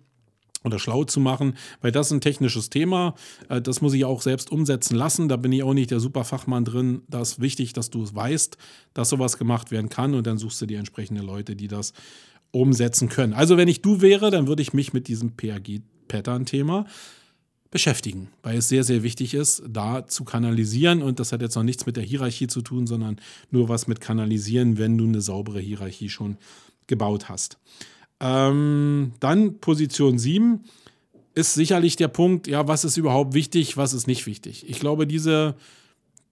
[SPEAKER 1] oder schlau zu machen, weil das ist ein technisches Thema. Äh, das muss ich auch selbst umsetzen lassen. Da bin ich auch nicht der Superfachmann drin. Da ist wichtig, dass du es weißt, dass sowas gemacht werden kann und dann suchst du die entsprechenden Leute, die das umsetzen können. Also wenn ich du wäre, dann würde ich mich mit diesem PRG-Pattern-Thema beschäftigen, weil es sehr, sehr wichtig ist, da zu kanalisieren. Und das hat jetzt noch nichts mit der Hierarchie zu tun, sondern nur was mit kanalisieren, wenn du eine saubere Hierarchie schon gebaut hast. Ähm, dann Position 7 ist sicherlich der Punkt, ja, was ist überhaupt wichtig, was ist nicht wichtig. Ich glaube, diese,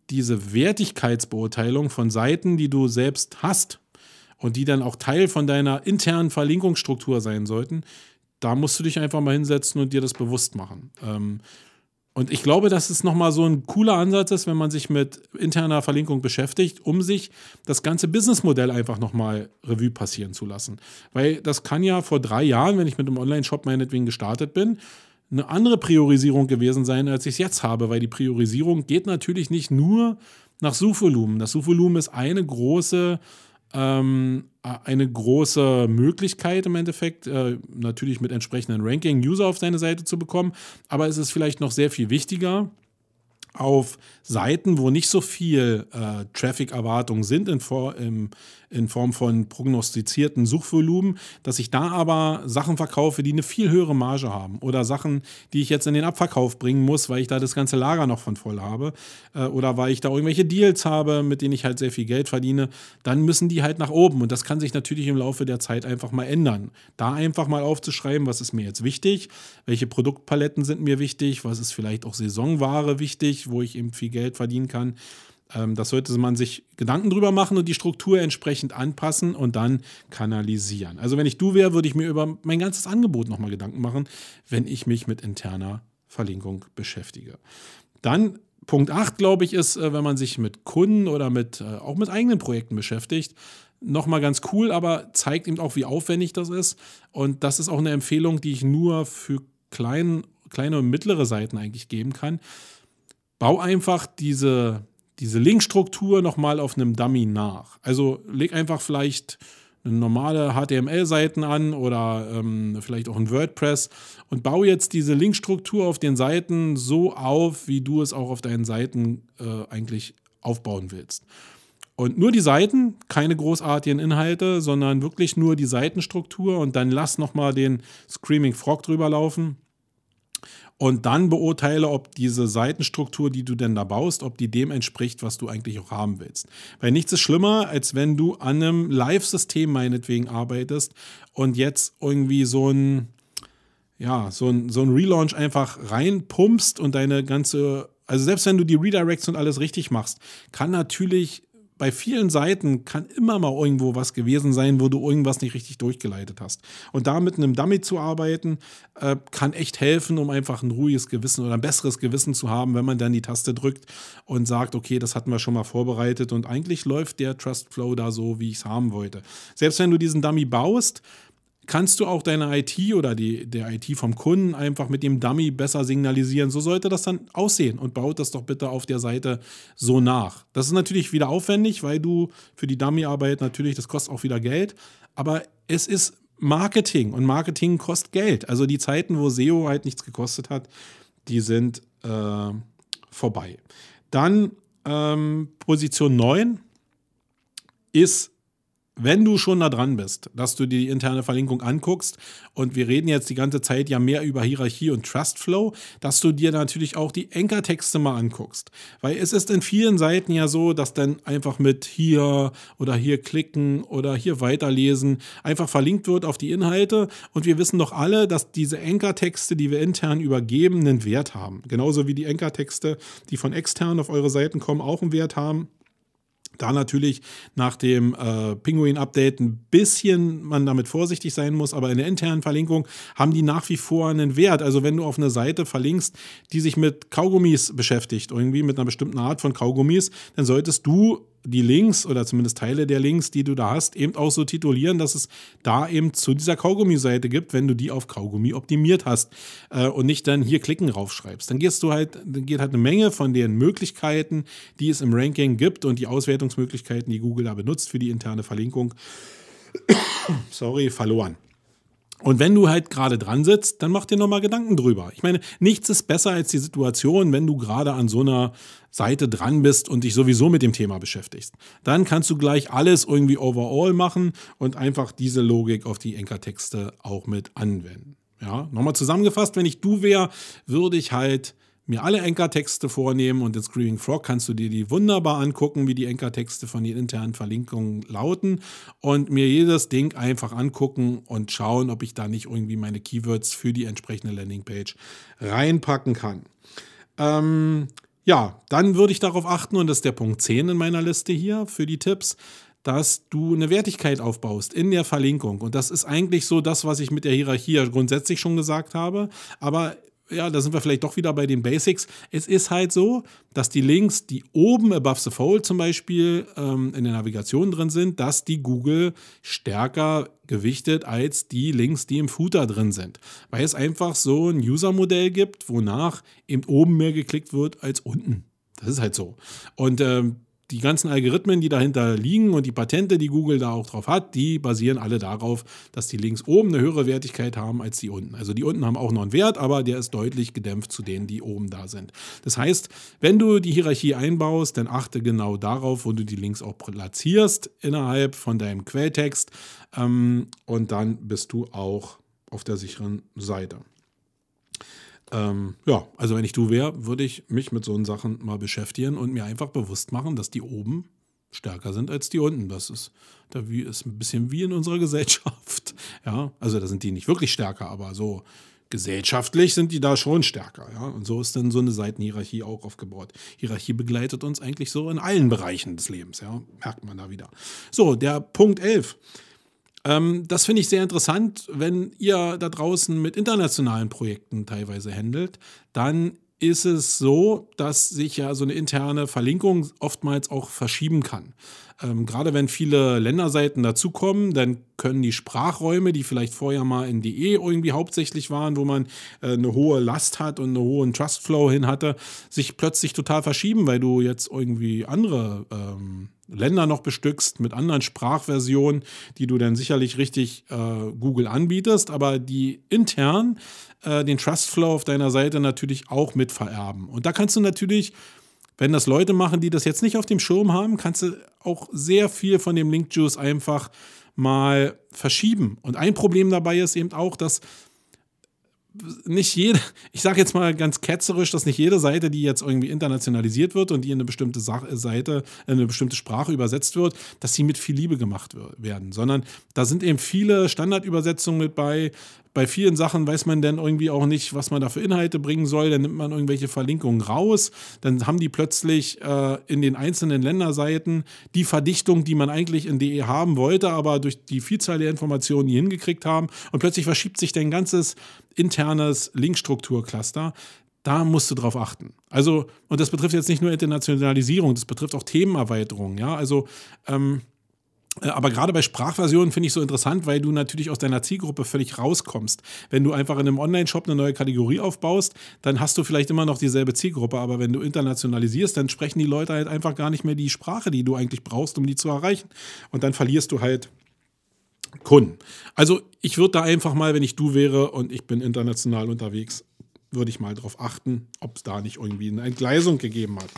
[SPEAKER 1] diese Wertigkeitsbeurteilung von Seiten, die du selbst hast und die dann auch Teil von deiner internen Verlinkungsstruktur sein sollten, da musst du dich einfach mal hinsetzen und dir das bewusst machen. Ähm, und ich glaube, dass es nochmal so ein cooler Ansatz ist, wenn man sich mit interner Verlinkung beschäftigt, um sich das ganze Businessmodell einfach nochmal Revue passieren zu lassen. Weil das kann ja vor drei Jahren, wenn ich mit einem Online-Shop meinetwegen gestartet bin, eine andere Priorisierung gewesen sein, als ich es jetzt habe, weil die Priorisierung geht natürlich nicht nur nach Suchvolumen. Das Suchvolumen ist eine große ähm, eine große Möglichkeit im Endeffekt, äh, natürlich mit entsprechenden Ranking User auf seine Seite zu bekommen, aber es ist vielleicht noch sehr viel wichtiger, auf Seiten, wo nicht so viel äh, Traffic-Erwartungen sind in, in, in, Form von prognostizierten Suchvolumen, dass ich da aber Sachen verkaufe, die eine viel höhere Marge haben oder Sachen, die ich jetzt in den Abverkauf bringen muss, weil ich da das ganze Lager noch von voll habe äh, oder weil ich da irgendwelche Deals habe, mit denen ich halt sehr viel Geld verdiene, dann müssen die halt nach oben und das kann sich natürlich im Laufe der Zeit einfach mal ändern. Da einfach mal aufzuschreiben, was ist mir jetzt wichtig, welche Produktpaletten sind mir wichtig, was ist vielleicht auch Saisonware wichtig, wo ich eben viel Geld verdienen kann. Ähm, das sollte man sich Gedanken drüber machen und die Struktur entsprechend anpassen und dann kanalisieren. Also wenn ich du wäre, würde ich mir über mein ganzes Angebot nochmal Gedanken machen, wenn ich mich mit interner Verlinkung beschäftige. Dann Punkt 8, glaube ich, ist, äh, wenn man sich mit Kunden oder mit, äh, auch mit eigenen Projekten beschäftigt, nochmal ganz cool, aber zeigt eben auch, wie aufwendig das ist. Und das ist auch eine Empfehlung, die ich nur für klein, kleine und mittlere Seiten eigentlich geben kann bau einfach diese, diese Linkstruktur nochmal auf einem Dummy nach. Also leg einfach vielleicht normale HTML-Seiten an oder ähm, vielleicht auch ein WordPress und bau jetzt diese Linkstruktur auf den Seiten so auf, wie du es auch auf deinen Seiten äh, eigentlich aufbauen willst. Und nur die Seiten, keine großartigen Inhalte, sondern wirklich nur die Seitenstruktur und dann lass nochmal den Screaming Frog drüber laufen. Und dann beurteile, ob diese Seitenstruktur, die du denn da baust, ob die dem entspricht, was du eigentlich auch haben willst. Weil nichts ist schlimmer, als wenn du an einem Live-System meinetwegen arbeitest und jetzt irgendwie so ein, ja, so ein, so ein Relaunch einfach reinpumpst und deine ganze, also selbst wenn du die Redirects und alles richtig machst, kann natürlich bei vielen Seiten kann immer mal irgendwo was gewesen sein, wo du irgendwas nicht richtig durchgeleitet hast. Und da mit einem Dummy zu arbeiten, äh, kann echt helfen, um einfach ein ruhiges Gewissen oder ein besseres Gewissen zu haben, wenn man dann die Taste drückt und sagt, okay, das hatten wir schon mal vorbereitet und eigentlich läuft der Trust Flow da so, wie ich es haben wollte. Selbst wenn du diesen Dummy baust, kannst du auch deine IT oder die, der IT vom Kunden einfach mit dem Dummy besser signalisieren. So sollte das dann aussehen und baut das doch bitte auf der Seite so nach. Das ist natürlich wieder aufwendig, weil du für die Dummy-Arbeit natürlich, das kostet auch wieder Geld, aber es ist Marketing und Marketing kostet Geld. Also die Zeiten, wo SEO halt nichts gekostet hat, die sind äh, vorbei. Dann ähm, Position 9 ist wenn du schon da dran bist, dass du dir die interne Verlinkung anguckst, und wir reden jetzt die ganze Zeit ja mehr über Hierarchie und Trustflow, dass du dir natürlich auch die Ankertexte mal anguckst. Weil es ist in vielen Seiten ja so, dass dann einfach mit hier oder hier klicken oder hier weiterlesen einfach verlinkt wird auf die Inhalte. Und wir wissen doch alle, dass diese Ankertexte, die wir intern übergeben, einen Wert haben. Genauso wie die Ankertexte, die von extern auf eure Seiten kommen, auch einen Wert haben. Da natürlich nach dem äh, Pinguin-Update ein bisschen man damit vorsichtig sein muss, aber in der internen Verlinkung haben die nach wie vor einen Wert. Also wenn du auf eine Seite verlinkst, die sich mit Kaugummis beschäftigt, irgendwie mit einer bestimmten Art von Kaugummis, dann solltest du die Links oder zumindest Teile der Links, die du da hast, eben auch so titulieren, dass es da eben zu dieser Kaugummi-Seite gibt, wenn du die auf Kaugummi optimiert hast äh, und nicht dann hier klicken raufschreibst. Dann gehst du halt, dann geht halt eine Menge von den Möglichkeiten, die es im Ranking gibt und die Auswertungsmöglichkeiten, die Google da benutzt für die interne Verlinkung, sorry, verloren. Und wenn du halt gerade dran sitzt, dann mach dir nochmal Gedanken drüber. Ich meine, nichts ist besser als die Situation, wenn du gerade an so einer Seite dran bist und dich sowieso mit dem Thema beschäftigst. Dann kannst du gleich alles irgendwie overall machen und einfach diese Logik auf die Enkertexte auch mit anwenden. Ja, nochmal zusammengefasst, wenn ich du wäre, würde ich halt mir alle Enkertexte vornehmen und in Screaming Frog kannst du dir die wunderbar angucken, wie die Enkertexte von den internen Verlinkungen lauten und mir jedes Ding einfach angucken und schauen, ob ich da nicht irgendwie meine Keywords für die entsprechende Landingpage reinpacken kann. Ähm, ja, dann würde ich darauf achten, und das ist der Punkt 10 in meiner Liste hier für die Tipps, dass du eine Wertigkeit aufbaust in der Verlinkung. Und das ist eigentlich so das, was ich mit der Hierarchie grundsätzlich schon gesagt habe. Aber ja, da sind wir vielleicht doch wieder bei den Basics. Es ist halt so, dass die Links, die oben above the fold zum Beispiel ähm, in der Navigation drin sind, dass die Google stärker gewichtet als die Links, die im Footer drin sind. Weil es einfach so ein User-Modell gibt, wonach eben oben mehr geklickt wird als unten. Das ist halt so. Und ähm, die ganzen Algorithmen, die dahinter liegen und die Patente, die Google da auch drauf hat, die basieren alle darauf, dass die Links oben eine höhere Wertigkeit haben als die unten. Also die unten haben auch noch einen Wert, aber der ist deutlich gedämpft zu denen, die oben da sind. Das heißt, wenn du die Hierarchie einbaust, dann achte genau darauf, wo du die Links auch platzierst innerhalb von deinem Quelltext ähm, und dann bist du auch auf der sicheren Seite. Ähm, ja, also wenn ich du wäre, würde ich mich mit so Sachen mal beschäftigen und mir einfach bewusst machen, dass die oben stärker sind als die unten. Das ist, da ist ein bisschen wie in unserer Gesellschaft. Ja, also da sind die nicht wirklich stärker, aber so gesellschaftlich sind die da schon stärker. Ja, und so ist dann so eine Seitenhierarchie auch aufgebaut. Hierarchie begleitet uns eigentlich so in allen Bereichen des Lebens. Ja, merkt man da wieder. So, der Punkt 11. Ähm, das finde ich sehr interessant, wenn ihr da draußen mit internationalen Projekten teilweise handelt, dann ist es so, dass sich ja so eine interne Verlinkung oftmals auch verschieben kann. Ähm, gerade wenn viele Länderseiten dazukommen, dann können die Sprachräume, die vielleicht vorher mal in DE irgendwie hauptsächlich waren, wo man äh, eine hohe Last hat und einen hohen Trustflow hin hatte, sich plötzlich total verschieben, weil du jetzt irgendwie andere ähm, Länder noch bestückst mit anderen Sprachversionen, die du dann sicherlich richtig äh, Google anbietest, aber die intern äh, den Trustflow auf deiner Seite natürlich auch mit vererben. Und da kannst du natürlich wenn das Leute machen, die das jetzt nicht auf dem Schirm haben, kannst du auch sehr viel von dem Link Juice einfach mal verschieben. Und ein Problem dabei ist eben auch, dass nicht jede, ich sage jetzt mal ganz ketzerisch, dass nicht jede Seite, die jetzt irgendwie internationalisiert wird und die in eine bestimmte Sache, Seite, in eine bestimmte Sprache übersetzt wird, dass sie mit viel Liebe gemacht werden, sondern da sind eben viele Standardübersetzungen mit bei, bei vielen Sachen weiß man dann irgendwie auch nicht, was man da für Inhalte bringen soll. Dann nimmt man irgendwelche Verlinkungen raus. Dann haben die plötzlich äh, in den einzelnen Länderseiten die Verdichtung, die man eigentlich in DE haben wollte, aber durch die Vielzahl der Informationen nie hingekriegt haben. Und plötzlich verschiebt sich dein ganzes internes Linkstrukturcluster da musst du drauf achten. Also, und das betrifft jetzt nicht nur Internationalisierung, das betrifft auch Themenerweiterung, ja. Also, ähm, äh, aber gerade bei Sprachversionen finde ich so interessant, weil du natürlich aus deiner Zielgruppe völlig rauskommst. Wenn du einfach in einem Online-Shop eine neue Kategorie aufbaust, dann hast du vielleicht immer noch dieselbe Zielgruppe, aber wenn du internationalisierst, dann sprechen die Leute halt einfach gar nicht mehr die Sprache, die du eigentlich brauchst, um die zu erreichen. Und dann verlierst du halt Kunden. Also ich würde da einfach mal, wenn ich du wäre und ich bin international unterwegs, würde ich mal darauf achten, ob es da nicht irgendwie eine Entgleisung gegeben hat.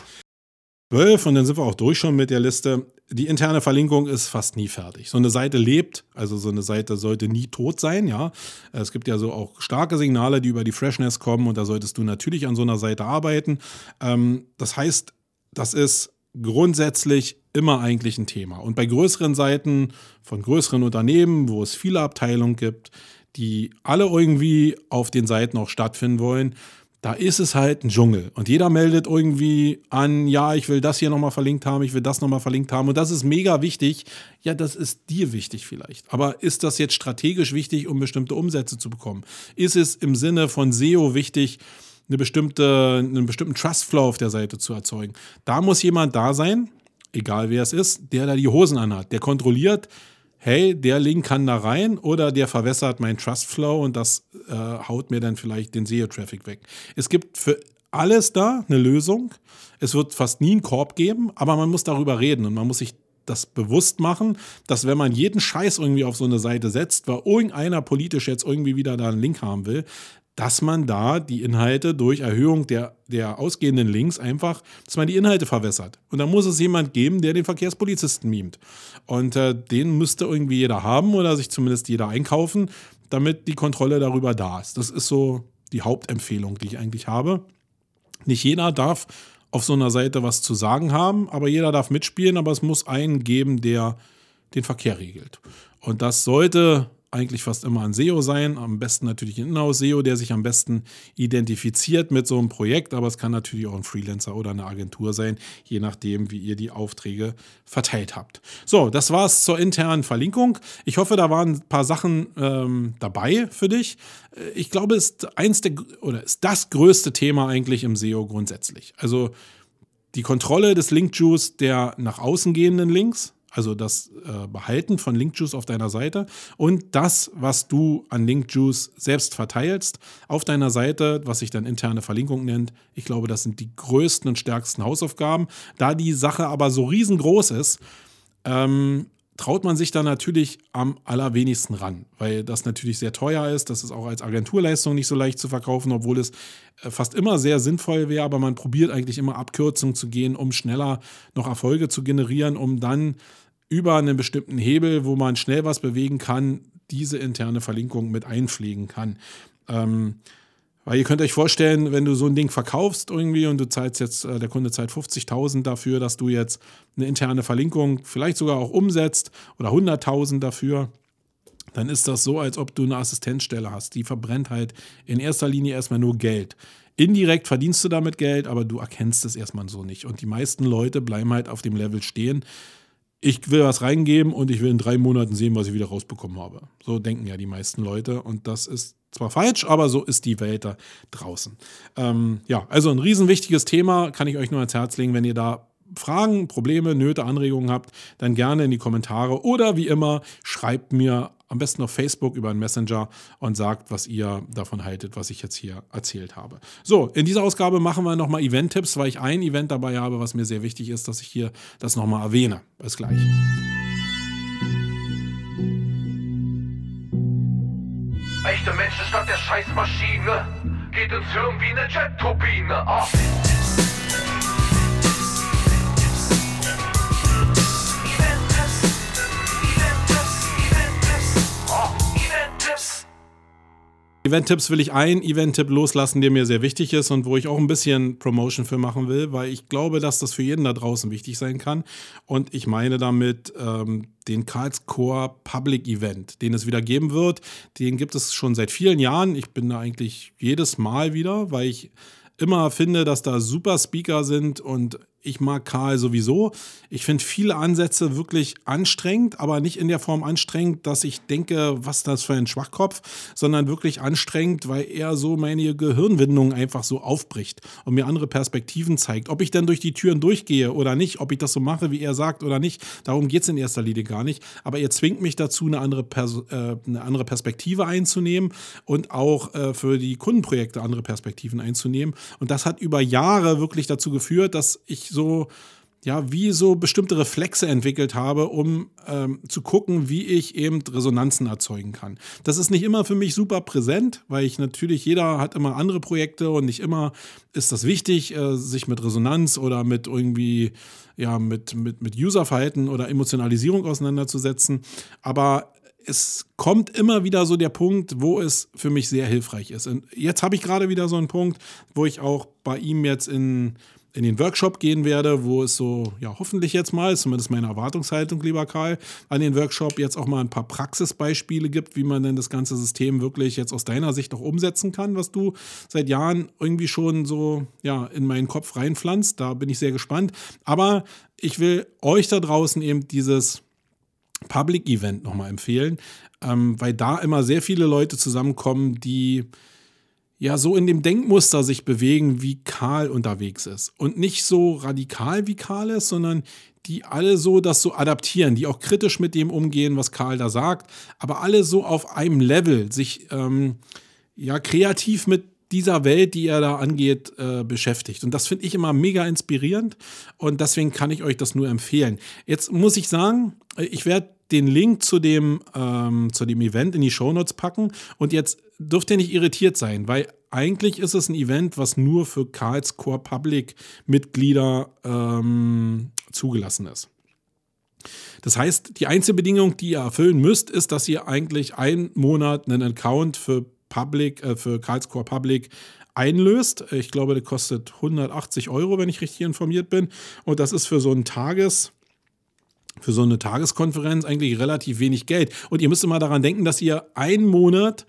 [SPEAKER 1] 12 und dann sind wir auch durch schon mit der Liste. Die interne Verlinkung ist fast nie fertig. So eine Seite lebt, also so eine Seite sollte nie tot sein, ja. Es gibt ja so auch starke Signale, die über die Freshness kommen und da solltest du natürlich an so einer Seite arbeiten. Ähm, das heißt, das ist grundsätzlich immer eigentlich ein Thema. Und bei größeren Seiten von größeren Unternehmen, wo es viele Abteilungen gibt, die alle irgendwie auf den Seiten auch stattfinden wollen, da ist es halt ein Dschungel. Und jeder meldet irgendwie an, ja, ich will das hier nochmal verlinkt haben, ich will das nochmal verlinkt haben. Und das ist mega wichtig. Ja, das ist dir wichtig vielleicht. Aber ist das jetzt strategisch wichtig, um bestimmte Umsätze zu bekommen? Ist es im Sinne von SEO wichtig, eine bestimmte, einen bestimmten Trustflow auf der Seite zu erzeugen? Da muss jemand da sein, egal wer es ist, der da die Hosen anhat, der kontrolliert, hey, der Link kann da rein oder der verwässert mein Trustflow und das äh, haut mir dann vielleicht den SEO-Traffic weg. Es gibt für alles da eine Lösung. Es wird fast nie einen Korb geben, aber man muss darüber reden und man muss sich das bewusst machen, dass wenn man jeden Scheiß irgendwie auf so eine Seite setzt, weil irgendeiner politisch jetzt irgendwie wieder da einen Link haben will, dass man da die Inhalte durch Erhöhung der, der ausgehenden Links einfach, dass man die Inhalte verwässert. Und da muss es jemand geben, der den Verkehrspolizisten mimt. Und äh, den müsste irgendwie jeder haben oder sich zumindest jeder einkaufen, damit die Kontrolle darüber da ist. Das ist so die Hauptempfehlung, die ich eigentlich habe. Nicht jeder darf auf so einer Seite was zu sagen haben, aber jeder darf mitspielen, aber es muss einen geben, der den Verkehr regelt. Und das sollte eigentlich fast immer ein SEO sein. Am besten natürlich ein Inhouse-SEO, der sich am besten identifiziert mit so einem Projekt. Aber es kann natürlich auch ein Freelancer oder eine Agentur sein, je nachdem, wie ihr die Aufträge verteilt habt. So, das war's zur internen Verlinkung. Ich hoffe, da waren ein paar Sachen ähm, dabei für dich. Äh, ich glaube, ist eins der oder ist das größte Thema eigentlich im SEO grundsätzlich. Also die Kontrolle des Link-Juice der nach außen gehenden Links, also das äh, Behalten von Linkjuice auf deiner Seite und das, was du an Linkjuice selbst verteilst auf deiner Seite, was sich dann interne Verlinkung nennt. Ich glaube, das sind die größten und stärksten Hausaufgaben. Da die Sache aber so riesengroß ist, ähm, traut man sich da natürlich am allerwenigsten ran, weil das natürlich sehr teuer ist. Das ist auch als Agenturleistung nicht so leicht zu verkaufen, obwohl es äh, fast immer sehr sinnvoll wäre, aber man probiert eigentlich immer Abkürzungen zu gehen, um schneller noch Erfolge zu generieren, um dann über einen bestimmten Hebel, wo man schnell was bewegen kann, diese interne Verlinkung mit einpflegen kann. Ähm, weil ihr könnt euch vorstellen, wenn du so ein Ding verkaufst irgendwie und du zahlst jetzt, äh, der Kunde zahlt 50.000 dafür, dass du jetzt eine interne Verlinkung vielleicht sogar auch umsetzt oder 100.000 dafür, dann ist das so, als ob du eine Assistenzstelle hast. Die verbrennt halt in erster Linie erstmal nur Geld. Indirekt verdienst du damit Geld, aber du erkennst es erstmal so nicht. Und die meisten Leute bleiben halt auf dem Level stehen. Ich will was reingeben und ich will in drei Monaten sehen, was ich wieder rausbekommen habe. So denken ja die meisten Leute und das ist zwar falsch, aber so ist die Welt da draußen. Ähm, ja, also ein riesenwichtiges Thema, kann ich euch nur ans Herz legen, wenn ihr da Fragen, Probleme, Nöte, Anregungen habt, dann gerne in die Kommentare oder wie immer schreibt mir am besten auf Facebook über einen Messenger und sagt, was ihr davon haltet, was ich jetzt hier erzählt habe. So, in dieser Ausgabe machen wir nochmal Event-Tipps, weil ich ein Event dabei habe, was mir sehr wichtig ist, dass ich hier das nochmal erwähne. Bis gleich.
[SPEAKER 5] Echte Menschen statt der Scheißmaschine. Geht ins Hirn wie eine Jet-Turbine. Ah.
[SPEAKER 1] Event-Tipps will ich einen Event-Tipp loslassen, der mir sehr wichtig ist und wo ich auch ein bisschen Promotion für machen will, weil ich glaube, dass das für jeden da draußen wichtig sein kann. Und ich meine damit ähm, den Karlscore Public Event, den es wieder geben wird. Den gibt es schon seit vielen Jahren. Ich bin da eigentlich jedes Mal wieder, weil ich immer finde, dass da super Speaker sind und ich mag Karl sowieso. Ich finde viele Ansätze wirklich anstrengend, aber nicht in der Form anstrengend, dass ich denke, was das für ein Schwachkopf, sondern wirklich anstrengend, weil er so meine Gehirnwindung einfach so aufbricht und mir andere Perspektiven zeigt. Ob ich dann durch die Türen durchgehe oder nicht, ob ich das so mache, wie er sagt oder nicht, darum geht es in erster Linie gar nicht. Aber er zwingt mich dazu, eine andere, Pers äh, eine andere Perspektive einzunehmen und auch äh, für die Kundenprojekte andere Perspektiven einzunehmen. Und das hat über Jahre wirklich dazu geführt, dass ich so, ja, wie so bestimmte Reflexe entwickelt habe, um ähm, zu gucken, wie ich eben Resonanzen erzeugen kann. Das ist nicht immer für mich super präsent, weil ich natürlich, jeder hat immer andere Projekte und nicht immer ist das wichtig, äh, sich mit Resonanz oder mit irgendwie, ja, mit, mit, mit Userverhalten oder Emotionalisierung auseinanderzusetzen. Aber es kommt immer wieder so der Punkt, wo es für mich sehr hilfreich ist. Und jetzt habe ich gerade wieder so einen Punkt, wo ich auch bei ihm jetzt in in den Workshop gehen werde, wo es so, ja, hoffentlich jetzt mal, zumindest meine Erwartungshaltung, lieber Karl, an den Workshop jetzt auch mal ein paar Praxisbeispiele gibt, wie man denn das ganze System wirklich jetzt aus deiner Sicht auch umsetzen kann, was du seit Jahren irgendwie schon so, ja, in meinen Kopf reinpflanzt. Da bin ich sehr gespannt. Aber ich will euch da draußen eben dieses Public Event nochmal empfehlen, ähm, weil da immer sehr viele Leute zusammenkommen, die ja so in dem Denkmuster sich bewegen, wie Karl unterwegs ist. Und nicht so radikal wie Karl ist, sondern die alle so das so adaptieren, die auch kritisch mit dem umgehen, was Karl da sagt, aber alle so auf einem Level sich ähm, ja kreativ mit dieser Welt, die er da angeht, äh, beschäftigt. Und das finde ich immer mega inspirierend und deswegen kann ich euch das nur empfehlen. Jetzt muss ich sagen, ich werde den Link zu dem, ähm, zu dem Event in die Shownotes packen und jetzt dürft ihr nicht irritiert sein, weil eigentlich ist es ein Event, was nur für Karls Core Public Mitglieder ähm, zugelassen ist. Das heißt, die einzige Bedingung, die ihr erfüllen müsst, ist, dass ihr eigentlich einen Monat einen Account für Public, äh, für Karls Core Public einlöst. Ich glaube, der kostet 180 Euro, wenn ich richtig informiert bin. Und das ist für so ein Tages, für so eine Tageskonferenz eigentlich relativ wenig Geld. Und ihr müsst immer daran denken, dass ihr einen Monat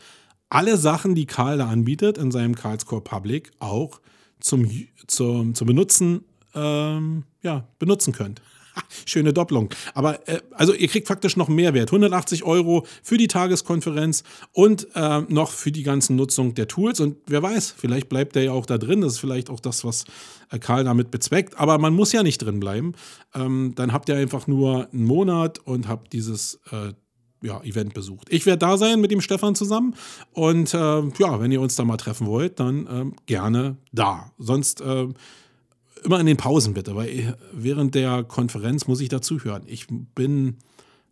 [SPEAKER 1] alle Sachen, die Karl da anbietet in seinem Karlscore Public, auch zum, zum, zum Benutzen, ähm, ja, benutzen könnt. Schöne Doppelung. Aber äh, also ihr kriegt faktisch noch Mehrwert. 180 Euro für die Tageskonferenz und äh, noch für die ganzen Nutzung der Tools. Und wer weiß, vielleicht bleibt der ja auch da drin. Das ist vielleicht auch das, was äh, Karl damit bezweckt. Aber man muss ja nicht drin bleiben. Ähm, dann habt ihr einfach nur einen Monat und habt dieses äh, ja, Event besucht. Ich werde da sein mit dem Stefan zusammen und äh, ja, wenn ihr uns da mal treffen wollt, dann äh, gerne da. Sonst äh, immer in den Pausen bitte, weil während der Konferenz muss ich dazuhören. Ich bin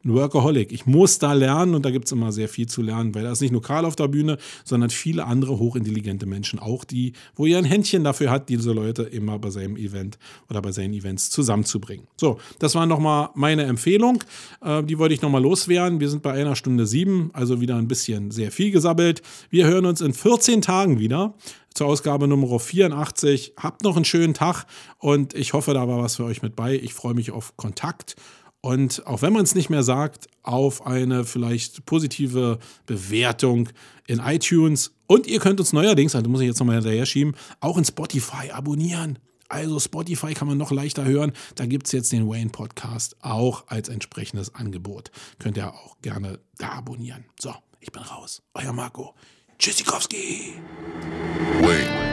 [SPEAKER 1] ein Workaholic. Ich muss da lernen und da gibt es immer sehr viel zu lernen, weil da ist nicht nur Karl auf der Bühne, sondern viele andere hochintelligente Menschen auch, die, wo ihr ein Händchen dafür hat, diese Leute immer bei seinem Event oder bei seinen Events zusammenzubringen. So, das war nochmal meine Empfehlung. Äh, die wollte ich nochmal loswerden. Wir sind bei einer Stunde sieben, also wieder ein bisschen sehr viel gesabbelt. Wir hören uns in 14 Tagen wieder zur Ausgabe Nummer 84. Habt noch einen schönen Tag und ich hoffe, da war was für euch mit bei. Ich freue mich auf Kontakt und auch wenn man es nicht mehr sagt, auf eine vielleicht positive Bewertung in iTunes. Und ihr könnt uns neuerdings, also muss ich jetzt nochmal hinterher schieben, auch in Spotify abonnieren. Also Spotify kann man noch leichter hören. Da gibt es jetzt den Wayne Podcast auch als entsprechendes Angebot. Könnt ihr auch gerne da abonnieren. So, ich bin raus. Euer Marco. Tschüssikowski.
[SPEAKER 4] Wayne.